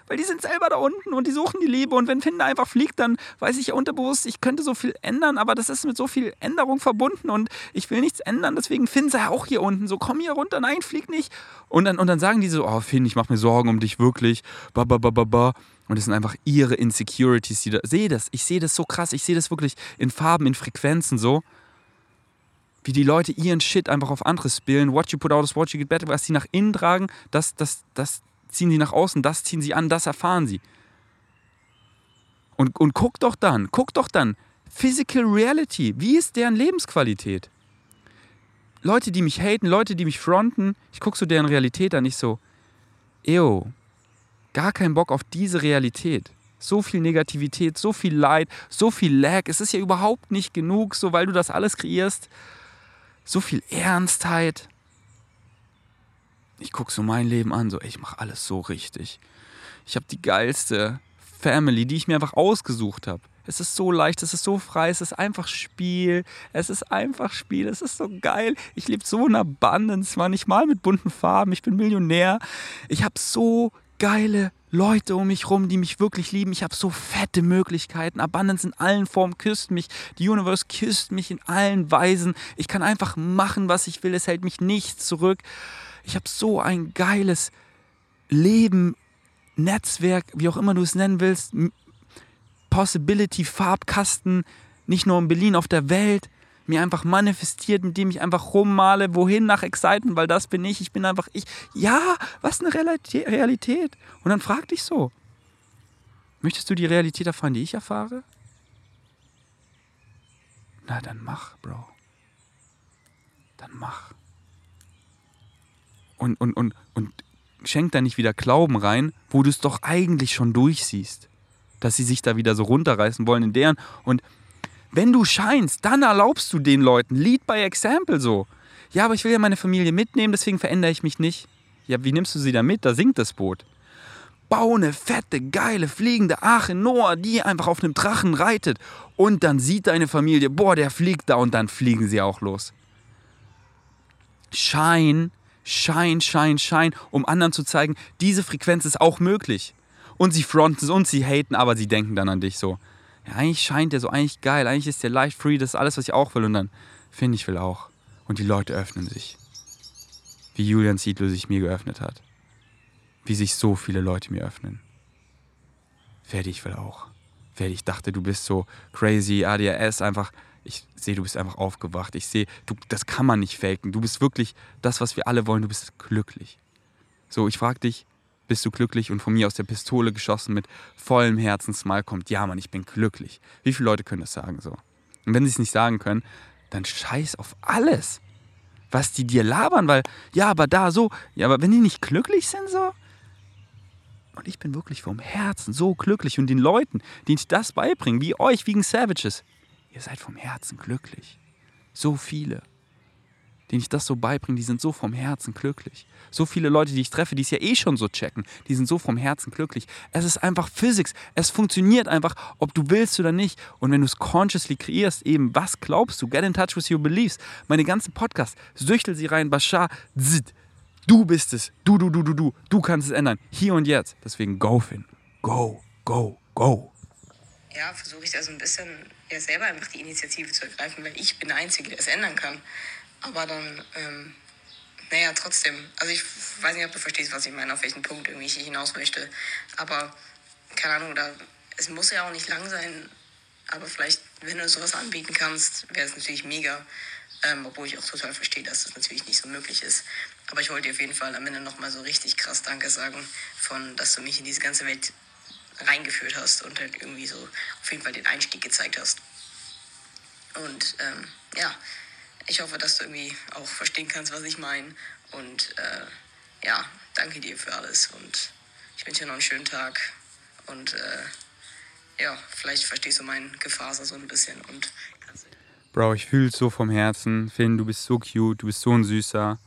weil die sind selber da unten und die suchen die Liebe. Und wenn Finn da einfach fliegt, dann weiß ich ja unterbewusst, ich könnte so viel ändern, aber das ist mit so viel Änderung verbunden und ich will nichts ändern. Deswegen Finn sei auch hier unten. So, komm hier runter, nein, flieg nicht. Und dann, und dann sagen die so, oh Finn, ich mache mir Sorgen um dich wirklich. Ba, ba, ba, ba, ba. Und es sind einfach ihre Insecurities, die da. Sehe das, ich sehe das so krass, ich sehe das wirklich in Farben, in Frequenzen so wie die Leute ihren Shit einfach auf andere spillen. What you put out is what you get better. Was sie nach innen tragen, das, das, das, ziehen sie nach außen, das ziehen sie an, das erfahren sie. Und, und guck doch dann, guck doch dann, Physical Reality, wie ist deren Lebensqualität? Leute, die mich haten, Leute, die mich fronten, ich gucke so deren Realität an, nicht so, ew, gar keinen Bock auf diese Realität. So viel Negativität, so viel Leid, so viel Lag. Es ist ja überhaupt nicht genug, so weil du das alles kreierst. So viel Ernstheit ich gucke so mein Leben an, so, ey, ich mache alles so richtig. Ich habe die geilste Family, die ich mir einfach ausgesucht habe. Es ist so leicht, es ist so frei, es ist einfach Spiel. Es ist einfach Spiel, es ist so geil. Ich lebe so in Abundance, man. Ich mal mit bunten Farben, ich bin Millionär. Ich habe so geile Leute um mich rum, die mich wirklich lieben. Ich habe so fette Möglichkeiten. Abundance in allen Formen küsst mich. Die Universe küsst mich in allen Weisen. Ich kann einfach machen, was ich will. Es hält mich nichts zurück. Ich habe so ein geiles Leben, Netzwerk, wie auch immer du es nennen willst, Possibility, Farbkasten, nicht nur in Berlin, auf der Welt, mir einfach manifestiert, mit dem ich einfach rummale, wohin nach Excitement, weil das bin ich, ich bin einfach ich. Ja, was eine Realität. Und dann frag dich so, möchtest du die Realität erfahren, die ich erfahre? Na, dann mach, Bro. Dann mach. Und, und, und, und schenkt da nicht wieder Glauben rein, wo du es doch eigentlich schon durchsiehst. Dass sie sich da wieder so runterreißen wollen in deren. Und wenn du scheinst, dann erlaubst du den Leuten, Lead by Example so. Ja, aber ich will ja meine Familie mitnehmen, deswegen verändere ich mich nicht. Ja, wie nimmst du sie da mit? Da sinkt das Boot. Bau eine fette, geile, fliegende Arche Noah, die einfach auf einem Drachen reitet. Und dann sieht deine Familie, boah, der fliegt da und dann fliegen sie auch los. Schein, Schein, Schein, Schein, um anderen zu zeigen, diese Frequenz ist auch möglich. Und sie fronten und sie haten, aber sie denken dann an dich so. Ja, eigentlich scheint der so, eigentlich geil, eigentlich ist der life free, das ist alles, was ich auch will. Und dann, finde ich will auch. Und die Leute öffnen sich. Wie Julian Zietlow sich mir geöffnet hat. Wie sich so viele Leute mir öffnen. Ferdi, ich will auch. Ferdi, ich dachte, du bist so crazy, ADHS, einfach ich sehe, du bist einfach aufgewacht. Ich sehe, du, das kann man nicht faken. Du bist wirklich das, was wir alle wollen. Du bist glücklich. So, ich frage dich, bist du glücklich? Und von mir aus der Pistole geschossen mit vollem Herzensmal kommt, ja Mann, ich bin glücklich. Wie viele Leute können das sagen so? Und wenn sie es nicht sagen können, dann scheiß auf alles, was die dir labern, weil, ja, aber da so, ja, aber wenn die nicht glücklich sind so, und ich bin wirklich vom Herzen so glücklich und den Leuten, ich das beibringe, wie euch, wegen Savages, Ihr seid vom Herzen glücklich. So viele, denen ich das so beibringe, die sind so vom Herzen glücklich. So viele Leute, die ich treffe, die es ja eh schon so checken, die sind so vom Herzen glücklich. Es ist einfach Physics. Es funktioniert einfach, ob du willst oder nicht. Und wenn du es consciously kreierst, eben, was glaubst du? Get in touch with your beliefs. Meine ganzen Podcasts, süchtel sie rein, Bashar, zit. Du bist es. Du, du, du, du, du. Du kannst es ändern. Hier und jetzt. Deswegen go, Finn. Go, go, go. Ja, versuche ich da so ein bisschen ja selber einfach die Initiative zu ergreifen, weil ich bin der Einzige, der es ändern kann. Aber dann, ähm, naja, trotzdem, also ich weiß nicht, ob du verstehst, was ich meine, auf welchen Punkt irgendwie ich hinaus möchte. Aber, keine Ahnung, oder es muss ja auch nicht lang sein, aber vielleicht, wenn du sowas anbieten kannst, wäre es natürlich mega. Ähm, obwohl ich auch total verstehe, dass das natürlich nicht so möglich ist. Aber ich wollte dir auf jeden Fall am Ende nochmal so richtig krass Danke sagen, von, dass du mich in diese ganze Welt reingeführt hast und halt irgendwie so auf jeden Fall den Einstieg gezeigt hast. Und ähm, ja, ich hoffe, dass du irgendwie auch verstehen kannst, was ich meine. Und äh, ja, danke dir für alles und ich wünsche dir noch einen schönen Tag. Und äh, ja, vielleicht verstehst du mein Gefaser so ein bisschen und Bro, ich fühle so vom Herzen. Finn, du bist so cute, du bist so ein Süßer.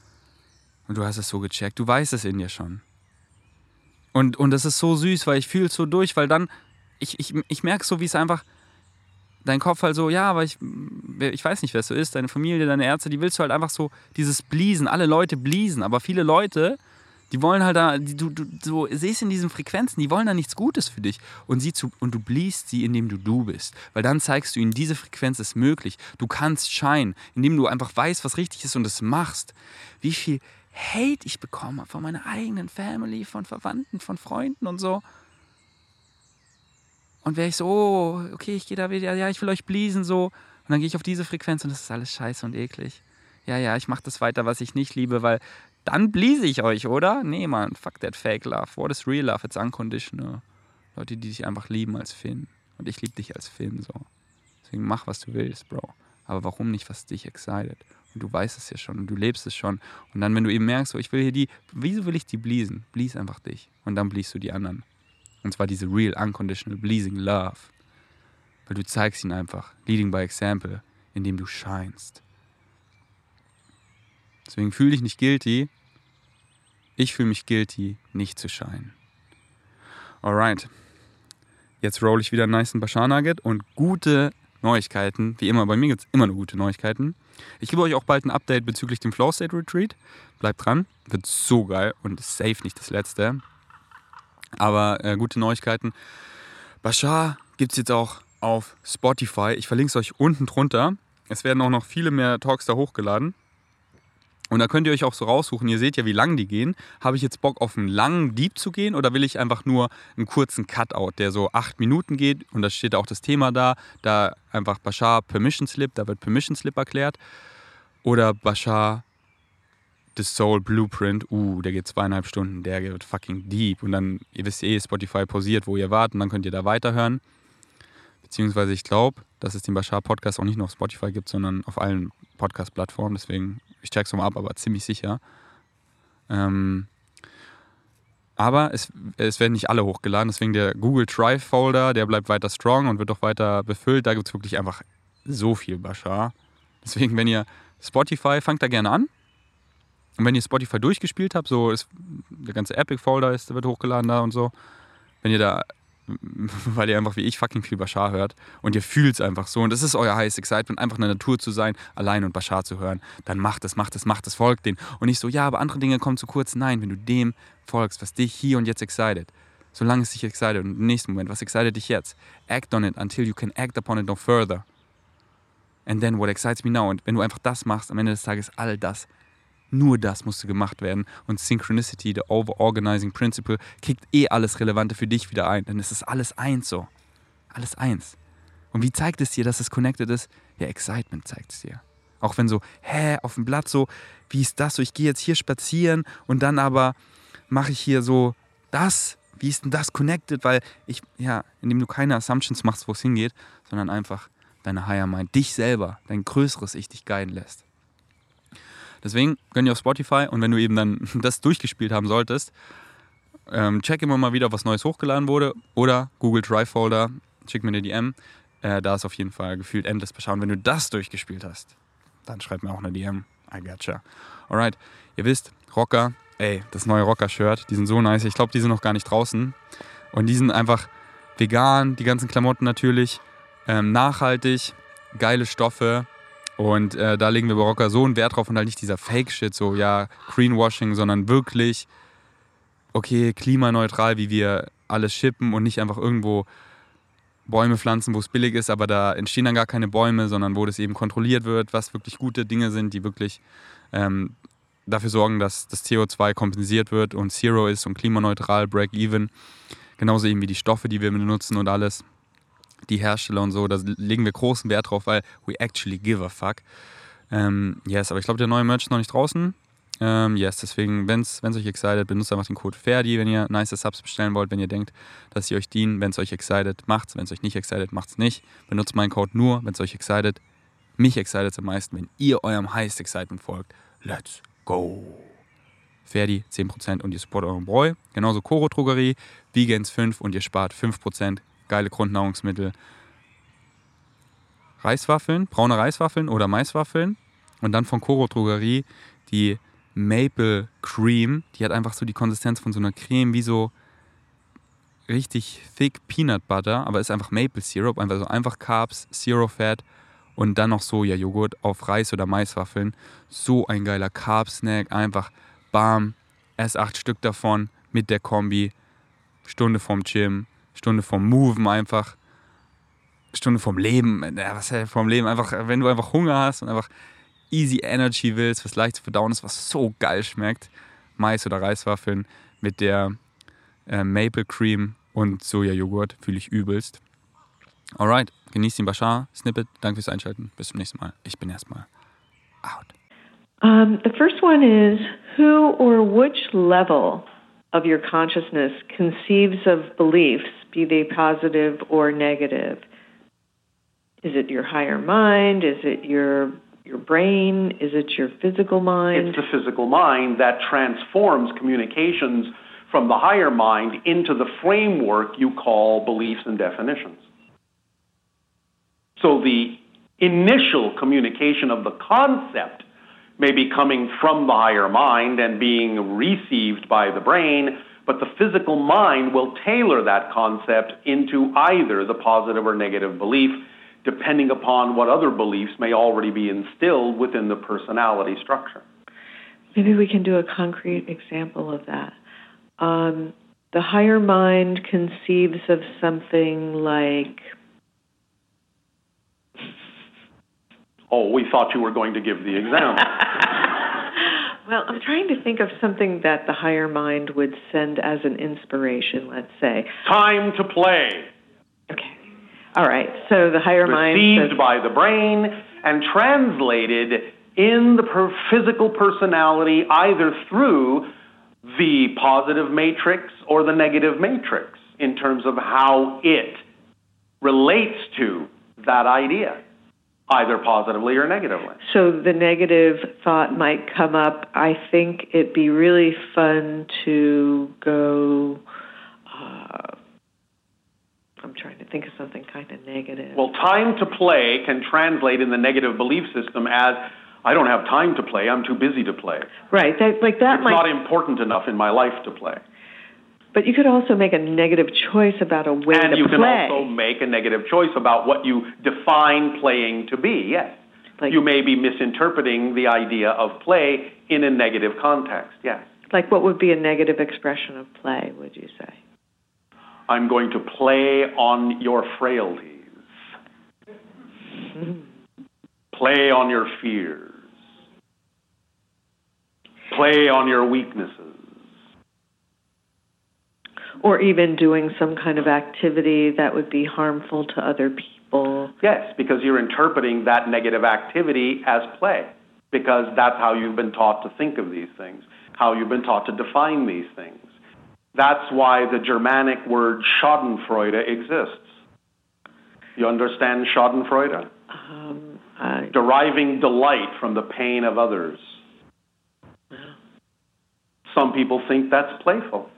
Und du hast es so gecheckt. Du weißt es in dir schon. Und, und das ist so süß, weil ich fühle es so durch, weil dann, ich, ich, ich merke so, wie es einfach, dein Kopf halt so, ja, aber ich, ich weiß nicht, wer es so ist, deine Familie, deine Ärzte, die willst du halt einfach so, dieses Bliesen, alle Leute bliesen, aber viele Leute, die wollen halt da, die, du, du so siehst in diesen Frequenzen, die wollen da nichts Gutes für dich. Und, sie zu, und du bliest sie, indem du du bist. Weil dann zeigst du ihnen, diese Frequenz ist möglich. Du kannst scheinen, indem du einfach weißt, was richtig ist und es machst. Wie viel Hate ich bekomme von meiner eigenen Family, von Verwandten, von Freunden und so. Und wäre ich so, oh, okay, ich gehe da wieder, ja, ich will euch bliesen so. Und dann gehe ich auf diese Frequenz und das ist alles scheiße und eklig. Ja, ja, ich mache das weiter, was ich nicht liebe, weil dann bliese ich euch, oder? Nee, Mann, fuck that fake love. What is real love? It's unconditional. Leute, die dich einfach lieben als Finn. Und ich liebe dich als Finn, so. Deswegen mach, was du willst, Bro. Aber warum nicht, was dich excited? Und du weißt es ja schon und du lebst es schon. Und dann, wenn du eben merkst, so, ich will hier die, wieso will ich die bliesen? Blies einfach dich. Und dann bliest du die anderen. Und zwar diese real, unconditional, bleasing love. Weil du zeigst ihn einfach, leading by example, indem du scheinst. Deswegen fühle dich nicht guilty. Ich fühle mich guilty, nicht zu scheinen. Alright. Jetzt roll ich wieder einen nice Bashar Nugget und gute Neuigkeiten. Wie immer, bei mir gibt es immer nur gute Neuigkeiten. Ich gebe euch auch bald ein Update bezüglich dem Flow State Retreat. Bleibt dran, wird so geil und safe nicht das letzte. Aber äh, gute Neuigkeiten. Bashar gibt es jetzt auch auf Spotify. Ich verlinke es euch unten drunter. Es werden auch noch viele mehr Talks da hochgeladen. Und da könnt ihr euch auch so raussuchen, ihr seht ja, wie lang die gehen. Habe ich jetzt Bock auf einen langen Deep zu gehen oder will ich einfach nur einen kurzen Cutout, der so acht Minuten geht und da steht auch das Thema da, da einfach Bashar Permission Slip, da wird Permission Slip erklärt. Oder Bashar The Soul Blueprint, uh, der geht zweieinhalb Stunden, der wird fucking deep. Und dann, ihr wisst eh, Spotify pausiert, wo ihr wart und dann könnt ihr da weiterhören. Beziehungsweise ich glaube, dass es den Bashar Podcast auch nicht nur auf Spotify gibt, sondern auf allen Podcast-Plattformen. Deswegen, ich check's nochmal ab, aber ziemlich sicher. Ähm, aber es, es werden nicht alle hochgeladen, deswegen der Google Drive Folder, der bleibt weiter strong und wird auch weiter befüllt. Da gibt es wirklich einfach so viel Bashar. Deswegen, wenn ihr Spotify, fangt da gerne an. Und wenn ihr Spotify durchgespielt habt, so ist der ganze Epic Folder ist, wird hochgeladen da und so. Wenn ihr da weil ihr einfach wie ich fucking viel Bashar hört und ihr fühlt es einfach so. Und das ist euer heißes Excitement, einfach in der Natur zu sein, allein und Bashar zu hören, dann macht es, macht es, macht es, folgt den und nicht so, ja, aber andere Dinge kommen zu kurz. Nein, wenn du dem folgst, was dich hier und jetzt excited, solange es dich excited und im nächsten Moment, was excited dich jetzt, act on it until you can act upon it no further. And then what excites me now? Und wenn du einfach das machst, am Ende des Tages all das nur das musste gemacht werden. Und Synchronicity, der Overorganizing Principle, kickt eh alles Relevante für dich wieder ein. Denn es ist alles eins so. Alles eins. Und wie zeigt es dir, dass es connected ist? Ja, Excitement zeigt es dir. Auch wenn so, hä, auf dem Blatt so, wie ist das so? Ich gehe jetzt hier spazieren und dann aber mache ich hier so das. Wie ist denn das connected? Weil ich, ja, indem du keine Assumptions machst, wo es hingeht, sondern einfach deine Higher Mind, dich selber, dein größeres Ich dich guiden lässt. Deswegen gönn dir auf Spotify und wenn du eben dann das durchgespielt haben solltest, ähm, check immer mal wieder, was Neues hochgeladen wurde oder Google Drive Folder, schick mir eine DM. Äh, da ist auf jeden Fall gefühlt endless beschauen. Wenn du das durchgespielt hast, dann schreib mir auch eine DM. I gotcha. Alright, ihr wisst, Rocker, ey, das neue Rocker-Shirt, die sind so nice. Ich glaube, die sind noch gar nicht draußen. Und die sind einfach vegan, die ganzen Klamotten natürlich, ähm, nachhaltig, geile Stoffe. Und äh, da legen wir bei Rocker so einen Wert drauf und halt nicht dieser Fake-Shit, so ja, Greenwashing, sondern wirklich, okay, klimaneutral, wie wir alles shippen und nicht einfach irgendwo Bäume pflanzen, wo es billig ist, aber da entstehen dann gar keine Bäume, sondern wo das eben kontrolliert wird, was wirklich gute Dinge sind, die wirklich ähm, dafür sorgen, dass das CO2 kompensiert wird und Zero ist und klimaneutral, Break-Even. Genauso eben wie die Stoffe, die wir benutzen und alles die Hersteller und so, da legen wir großen Wert drauf, weil we actually give a fuck. Ähm, yes, aber ich glaube, der neue Merch ist noch nicht draußen. Ähm, yes, deswegen, wenn es euch excited, benutzt einfach den Code FERDI, wenn ihr nice Subs bestellen wollt, wenn ihr denkt, dass sie euch dienen. Wenn es euch excited, macht's. Wenn es euch nicht excited, macht's nicht. Benutzt meinen Code nur, wenn es euch excited. Mich excited am meisten, wenn ihr eurem Highest Excitement folgt. Let's go! Ferdi 10% und ihr support euren Bräu. Genauso Koro Drogerie, Vegans 5 und ihr spart 5% geile Grundnahrungsmittel. Reiswaffeln, braune Reiswaffeln oder Maiswaffeln. Und dann von Koro Drogerie die Maple Cream. Die hat einfach so die Konsistenz von so einer Creme, wie so richtig thick Peanut Butter, aber ist einfach Maple Syrup, einfach so einfach Carbs, Zero Fat und dann noch Sojajoghurt auf Reis- oder Maiswaffeln. So ein geiler Carb-Snack, einfach bam, erst acht Stück davon mit der Kombi, Stunde vom Gym, Stunde vom Moven einfach, Stunde vom Leben, ja, was heißt vom Leben, einfach, wenn du einfach Hunger hast und einfach easy Energy willst, was leicht zu verdauen ist, was so geil schmeckt, Mais- oder Reiswaffeln mit der äh, Maple Cream und Sojajoghurt, fühle ich übelst. Alright, genießt den Bashar, Snippet, danke fürs Einschalten, bis zum nächsten Mal. Ich bin erstmal out. Um, the first one is who or which level of your consciousness conceives of beliefs be they positive or negative? Is it your higher mind? Is it your your brain? Is it your physical mind? It's the physical mind that transforms communications from the higher mind into the framework you call beliefs and definitions. So the initial communication of the concept may be coming from the higher mind and being received by the brain, but the physical mind will tailor that concept into either the positive or negative belief, depending upon what other beliefs may already be instilled within the personality structure. Maybe we can do a concrete example of that. Um, the higher mind conceives of something like. Oh, we thought you were going to give the example. Well, I'm trying to think of something that the higher mind would send as an inspiration, let's say. Time to play. Okay. All right. So the higher mind. Received by the brain and translated in the per- physical personality either through the positive matrix or the negative matrix in terms of how it relates to that idea. Either positively or negatively. So the negative thought might come up. I think it'd be really fun to go. Uh, I'm trying to think of something kind of negative. Well, time to play can translate in the negative belief system as I don't have time to play. I'm too busy to play. right, that, like that It's might. not important enough in my life to play. But you could also make a negative choice about a way and to play. And you can also make a negative choice about what you define playing to be. Yes. like, you may be misinterpreting the idea of play in a negative context. Yes. like what would be a negative expression of play? Would you say? I'm going to play on your frailties. Play on your fears. Play on your weaknesses. Or even doing some kind of activity that would be harmful to other people. Yes, because you're interpreting that negative activity as play, because that's how you've been taught to think of these things, how you've been taught to define these things. That's why the Germanic word Schadenfreude exists. You understand Schadenfreude? Um, I, Deriving delight from the pain of others. Some people think that's playful.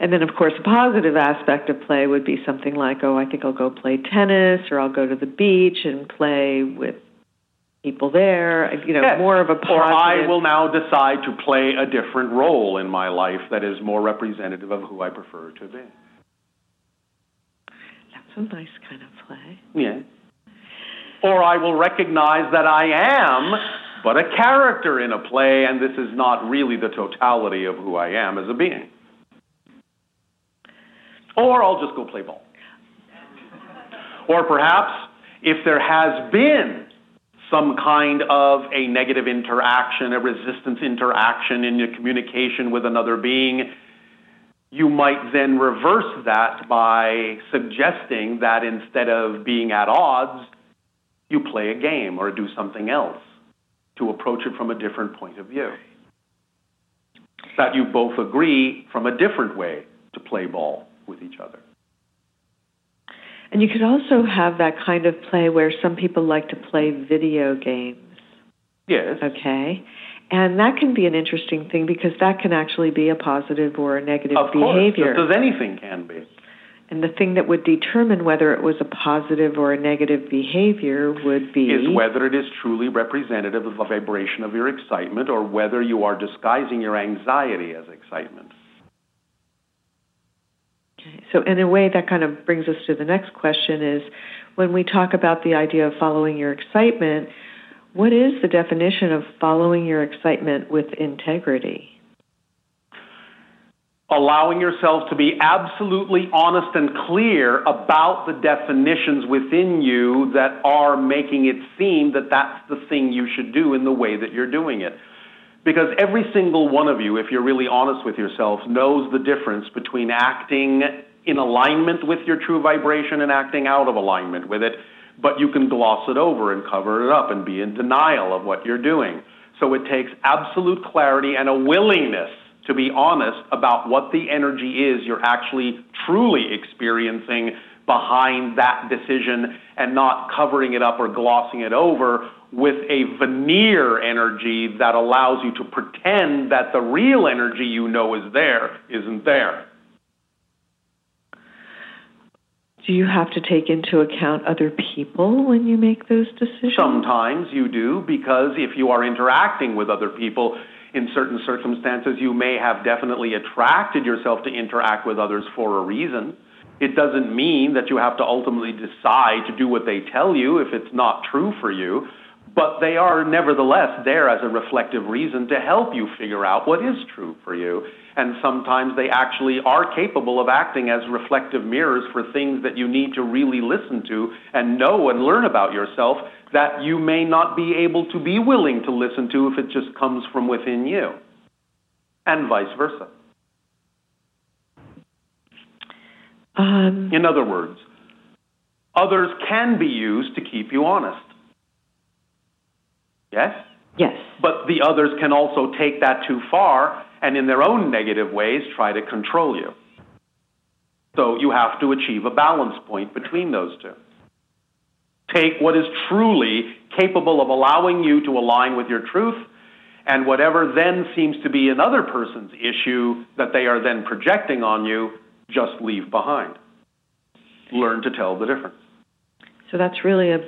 And then, of course, a positive aspect of play would be something like, oh, I think I'll go play tennis, or I'll go to the beach and play with people there. You know, Yes. more of a positive. Or I will now decide to play a different role in my life that is more representative of who I prefer to be. That's a nice kind of play. Yeah. Or I will recognize that I am but a character in a play, and this is not really the totality of who I am as a being. Or I'll just go play ball. Or perhaps, if there has been some kind of a negative interaction, a resistance interaction in your communication with another being, you might then reverse that by suggesting that instead of being at odds, you play a game or do something else to approach it from a different point of view. That you both agree from a different way to play ball with each other. And you could also have that kind of play where some people like to play video games. Yes. Okay. And that can be an interesting thing because that can actually be a positive or a negative Of course, behavior. just as anything can be. And the thing that would determine whether it was a positive or a negative behavior would be Is whether it is truly representative of a vibration of your excitement or whether you are disguising your anxiety as excitement. Okay. So, in a way, that kind of brings us to the next question is when we talk about the idea of following your excitement, what is the definition of following your excitement with integrity? allowing yourself to be absolutely honest and clear about the definitions within you that are making it seem that that's the thing you should do in the way that you're doing it. Because every single one of you, if you're really honest with yourself, knows the difference between acting in alignment with your true vibration and acting out of alignment with it, but you can gloss it over and cover it up and be in denial of what you're doing. So it takes absolute clarity and a willingness to be honest about what the energy is you're actually truly experiencing behind that decision and not covering it up or glossing it over with a veneer energy that allows you to pretend that the real energy you know is there isn't there. Do you have to take into account other people when you make those decisions? Sometimes you do, because if you are interacting with other people in certain circumstances, you may have definitely attracted yourself to interact with others for a reason. It doesn't mean that you have to ultimately decide to do what they tell you if it's not true for you, but they are nevertheless there as a reflective reason to help you figure out what is true for you. And sometimes they actually are capable of acting as reflective mirrors for things that you need to really listen to and know and learn about yourself that you may not be able to be willing to listen to if it just comes from within you, and vice versa. Um, In other words, others can be used to keep you honest. Yes? yes. But the others can also take that too far and, in their own negative ways, try to control you. So you have to achieve a balance point between those two. Take what is truly capable of allowing you to align with your truth, and whatever then seems to be another person's issue that they are then projecting on you, just leave behind. Learn to tell the difference. So that's really a,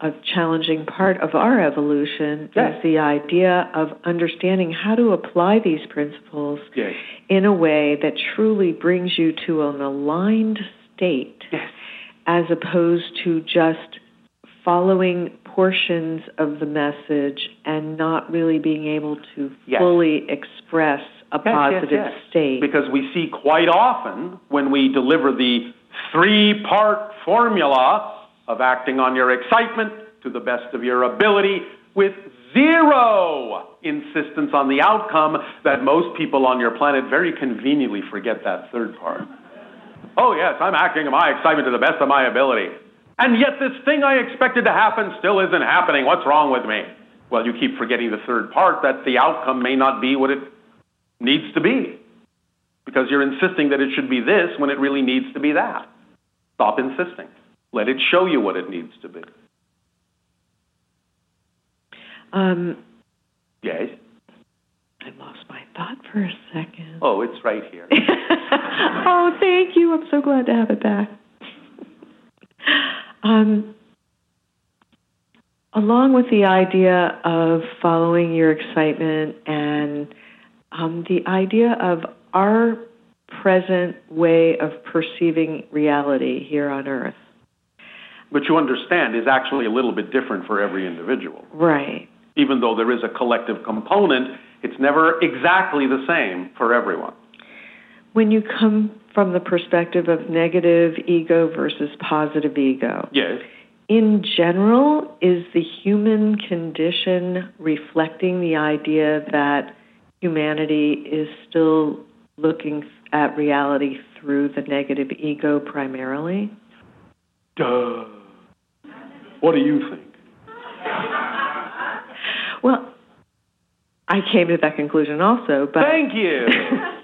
a challenging part of our evolution Yes. is the idea of understanding how to apply these principles Yes. in a way that truly brings you to an aligned state Yes. as opposed to just following portions of the message and not really being able to fully express a Yes, yes, positive yes. state. Because we see quite often when we deliver the three part formula of acting on your excitement to the best of your ability with zero insistence on the outcome that most people on your planet very conveniently forget that third part. Oh, yes, I'm acting on my excitement to the best of my ability. And yet, this thing I expected to happen still isn't happening. What's wrong with me? Well, you keep forgetting the third part that the outcome may not be what it needs to be because you're insisting that it should be this when it really needs to be that. Stop insisting. Let it show you what it needs to be. um, Yes? I lost my thought for a second. Oh, it's right here. oh, thank you. I'm so glad to have it back. Um, along with the idea of following your excitement and um, the idea of our present way of perceiving reality here on Earth. But you understand is actually a little bit different for every individual. Right. Even though there is a collective component, it's never exactly the same for everyone. When you come from the perspective of negative ego versus positive ego, Yes. in general, is the human condition reflecting the idea that humanity is still looking at reality through the negative ego primarily? Duh. What do you think? Well, I came to that conclusion also, but Thank you.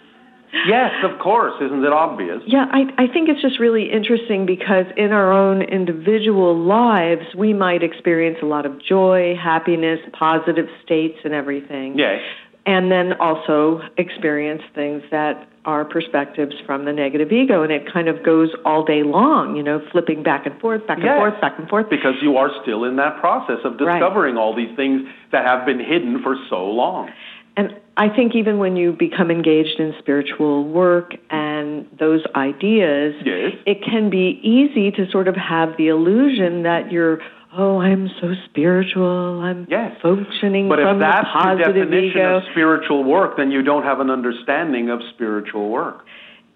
yes, of course. Isn't it obvious? Yeah, I, I think it's just really interesting because in our own individual lives, we might experience a lot of joy, happiness, positive states, and everything. Yes. And then also experience things that are perspectives from the negative ego. And it kind of goes all day long, you know, flipping back and forth, back and Yes. forth, back and forth. Because you are still in that process of Right. discovering all these things that have been hidden for so long. And I think even when you become engaged in spiritual work and those ideas, Yes. it can be easy to sort of have the illusion that you're, oh, I'm so spiritual, I'm Yes. functioning But if from the that's your definition ego. of spiritual work, then you don't have an understanding of spiritual work.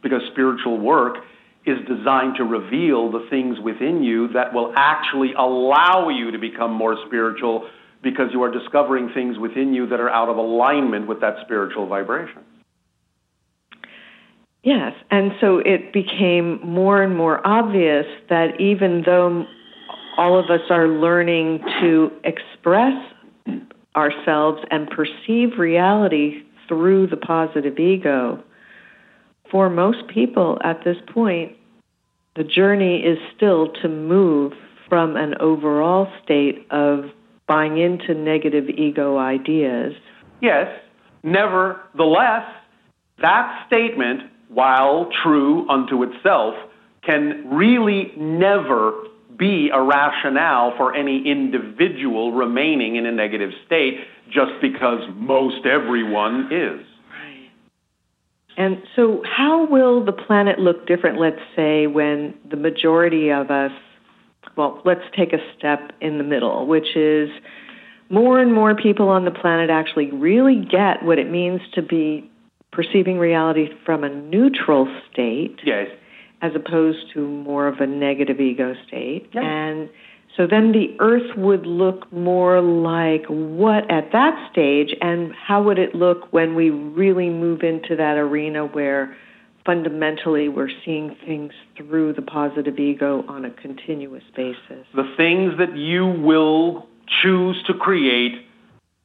Because spiritual work is designed to reveal the things within you that will actually allow you to become more spiritual because you are discovering things within you that are out of alignment with that spiritual vibration. Yes, and so it became more and more obvious that even though all of us are learning to express ourselves and perceive reality through the positive ego, for most people at this point, the journey is still to move from an overall state of buying into negative ego ideas. Yes, nevertheless, that statement, while true unto itself, can really never be a rationale for any individual remaining in a negative state just because most everyone is. And so, how will the planet look different, let's say, when the majority of us, well, let's take a step in the middle, which is more and more people on the planet actually really get what it means to be perceiving reality from a neutral state Yes. As opposed to more of a negative ego state. Yeah. And so then the earth would look more like what at that stage, and how would it look when we really move into that arena where fundamentally we're seeing things through the positive ego on a continuous basis? The things that you will choose to create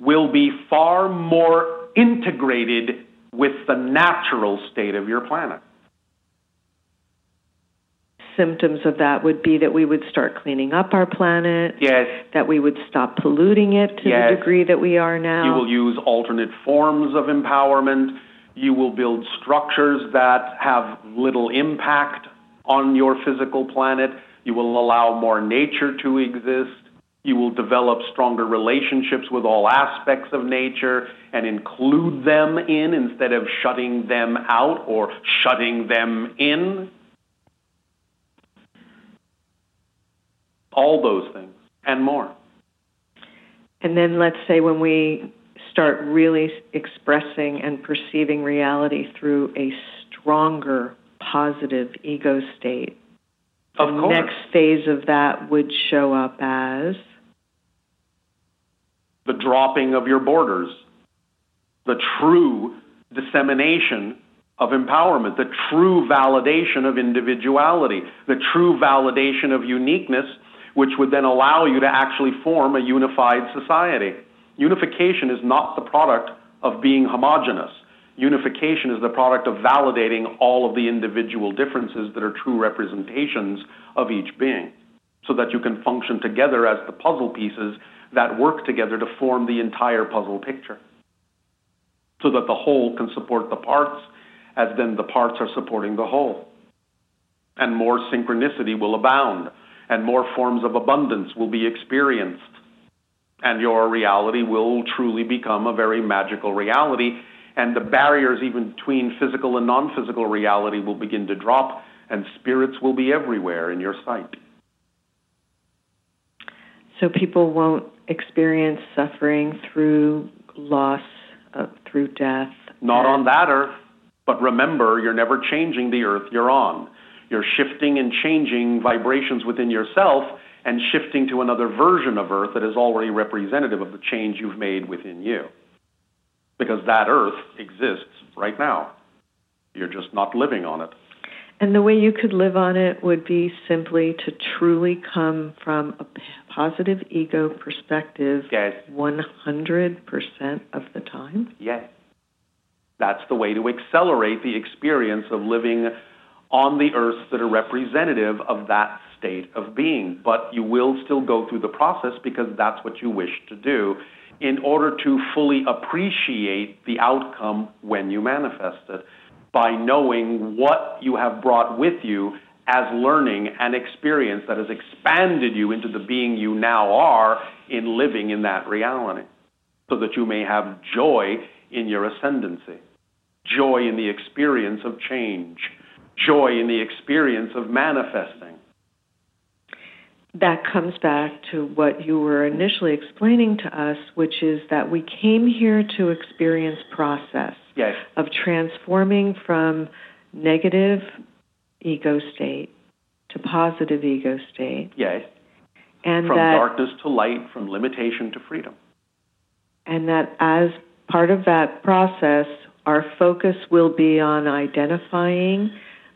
will be far more integrated with the natural state of your planet. Symptoms of that would be that we would start cleaning up our planet. Yes. That we would stop polluting it to yes. the degree that we are now. You will use alternate forms of empowerment. You will build structures that have little impact on your physical planet. You will allow more nature to exist. You will develop stronger relationships with all aspects of nature and include them in instead of shutting them out or shutting them in. All those things and more. And then let's say when we start really expressing and perceiving reality through a stronger positive ego state. Of the course. next phase of that would show up as the dropping of your borders, the true dissemination of empowerment, the true validation of individuality, the true validation of uniqueness, which would then allow you to actually form a unified society. Unification is not the product of being homogenous. Unification is the product of validating all of the individual differences that are true representations of each being so that you can function together as the puzzle pieces that work together to form the entire puzzle picture. So that the whole can support the parts, as then the parts are supporting the whole. And more synchronicity will abound, and more forms of abundance will be experienced. And your reality will truly become a very magical reality, and the barriers even between physical and non physical reality will begin to drop, and spirits will be everywhere in your sight. So people won't experience suffering through loss, uh, through death. Not on that earth, but remember, you're never changing the earth you're on. You're shifting and changing vibrations within yourself and shifting to another version of earth that is already representative of the change you've made within you. Because that earth exists right now. You're just not living on it. And the way you could live on it would be simply to truly come from a positive ego perspective Yes. 100% of the time. Yes. That's the way to accelerate the experience of living on the earth that are representative of that state of being. But you will still go through the process because that's what you wish to do in order to fully appreciate the outcome when you manifest it by knowing what you have brought with you as learning and experience that has expanded you into the being you now are in living in that reality so that you may have joy in your ascendancy, joy in the experience of change, joy in the experience of manifesting. That comes back to what you were initially explaining to us, which is that we came here to experience process Yes. of transforming from negative ego state to positive ego state. Yes. And From that darkness to light, from limitation to freedom. and that as part of that process, our focus will be on identifying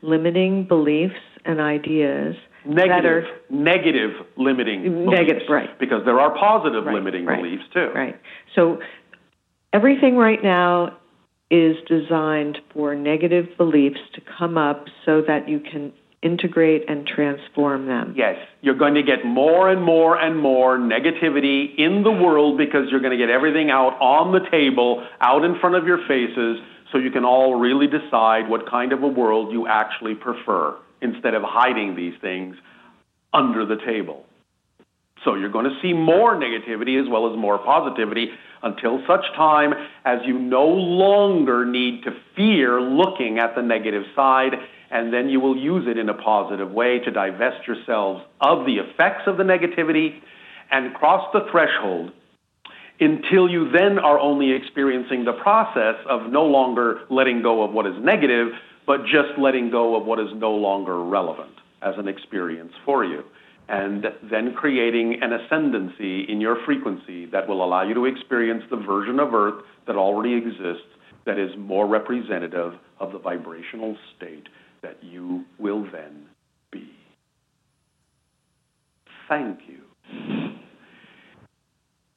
limiting beliefs and ideas Negative, negative limiting Negative, beliefs, right. Because there are positive Right, limiting right, beliefs too. right. So everything right now is designed for negative beliefs to come up so that you can integrate and transform them. Yes, you're going to get more and more and more negativity in the world because you're going to get everything out on the table, out in front of your faces, so you can all really decide what kind of a world you actually prefer instead of hiding these things under the table. So you're going to see more negativity as well as more positivity until such time as you no longer need to fear looking at the negative side, and then you will use it in a positive way to divest yourselves of the effects of the negativity and cross the threshold until you then are only experiencing the process of no longer letting go of what is negative, but just letting go of what is no longer relevant as an experience for you. And then creating an ascendancy in your frequency that will allow you to experience the version of Earth that already exists that is more representative of the vibrational state that you will then be. Thank you.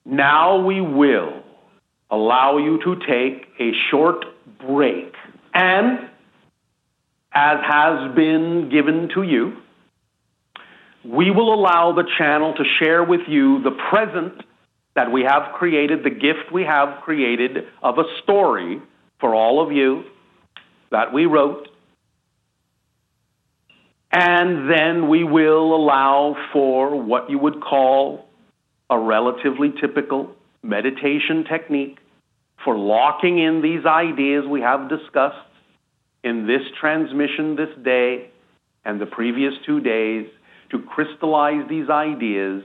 Now we will allow you to take a short break. And, as has been given to you, we will allow the channel to share with you the present that we have created, the gift we have created of a story for all of you that we wrote. And then we will allow for what you would call a relatively typical meditation technique for locking in these ideas we have discussed in this transmission this day and the previous two days to crystallize these ideas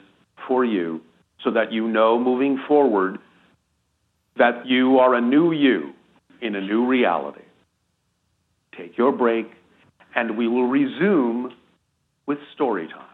for you so that you know moving forward that you are a new you in a new reality. Take your break, and we will resume with story time.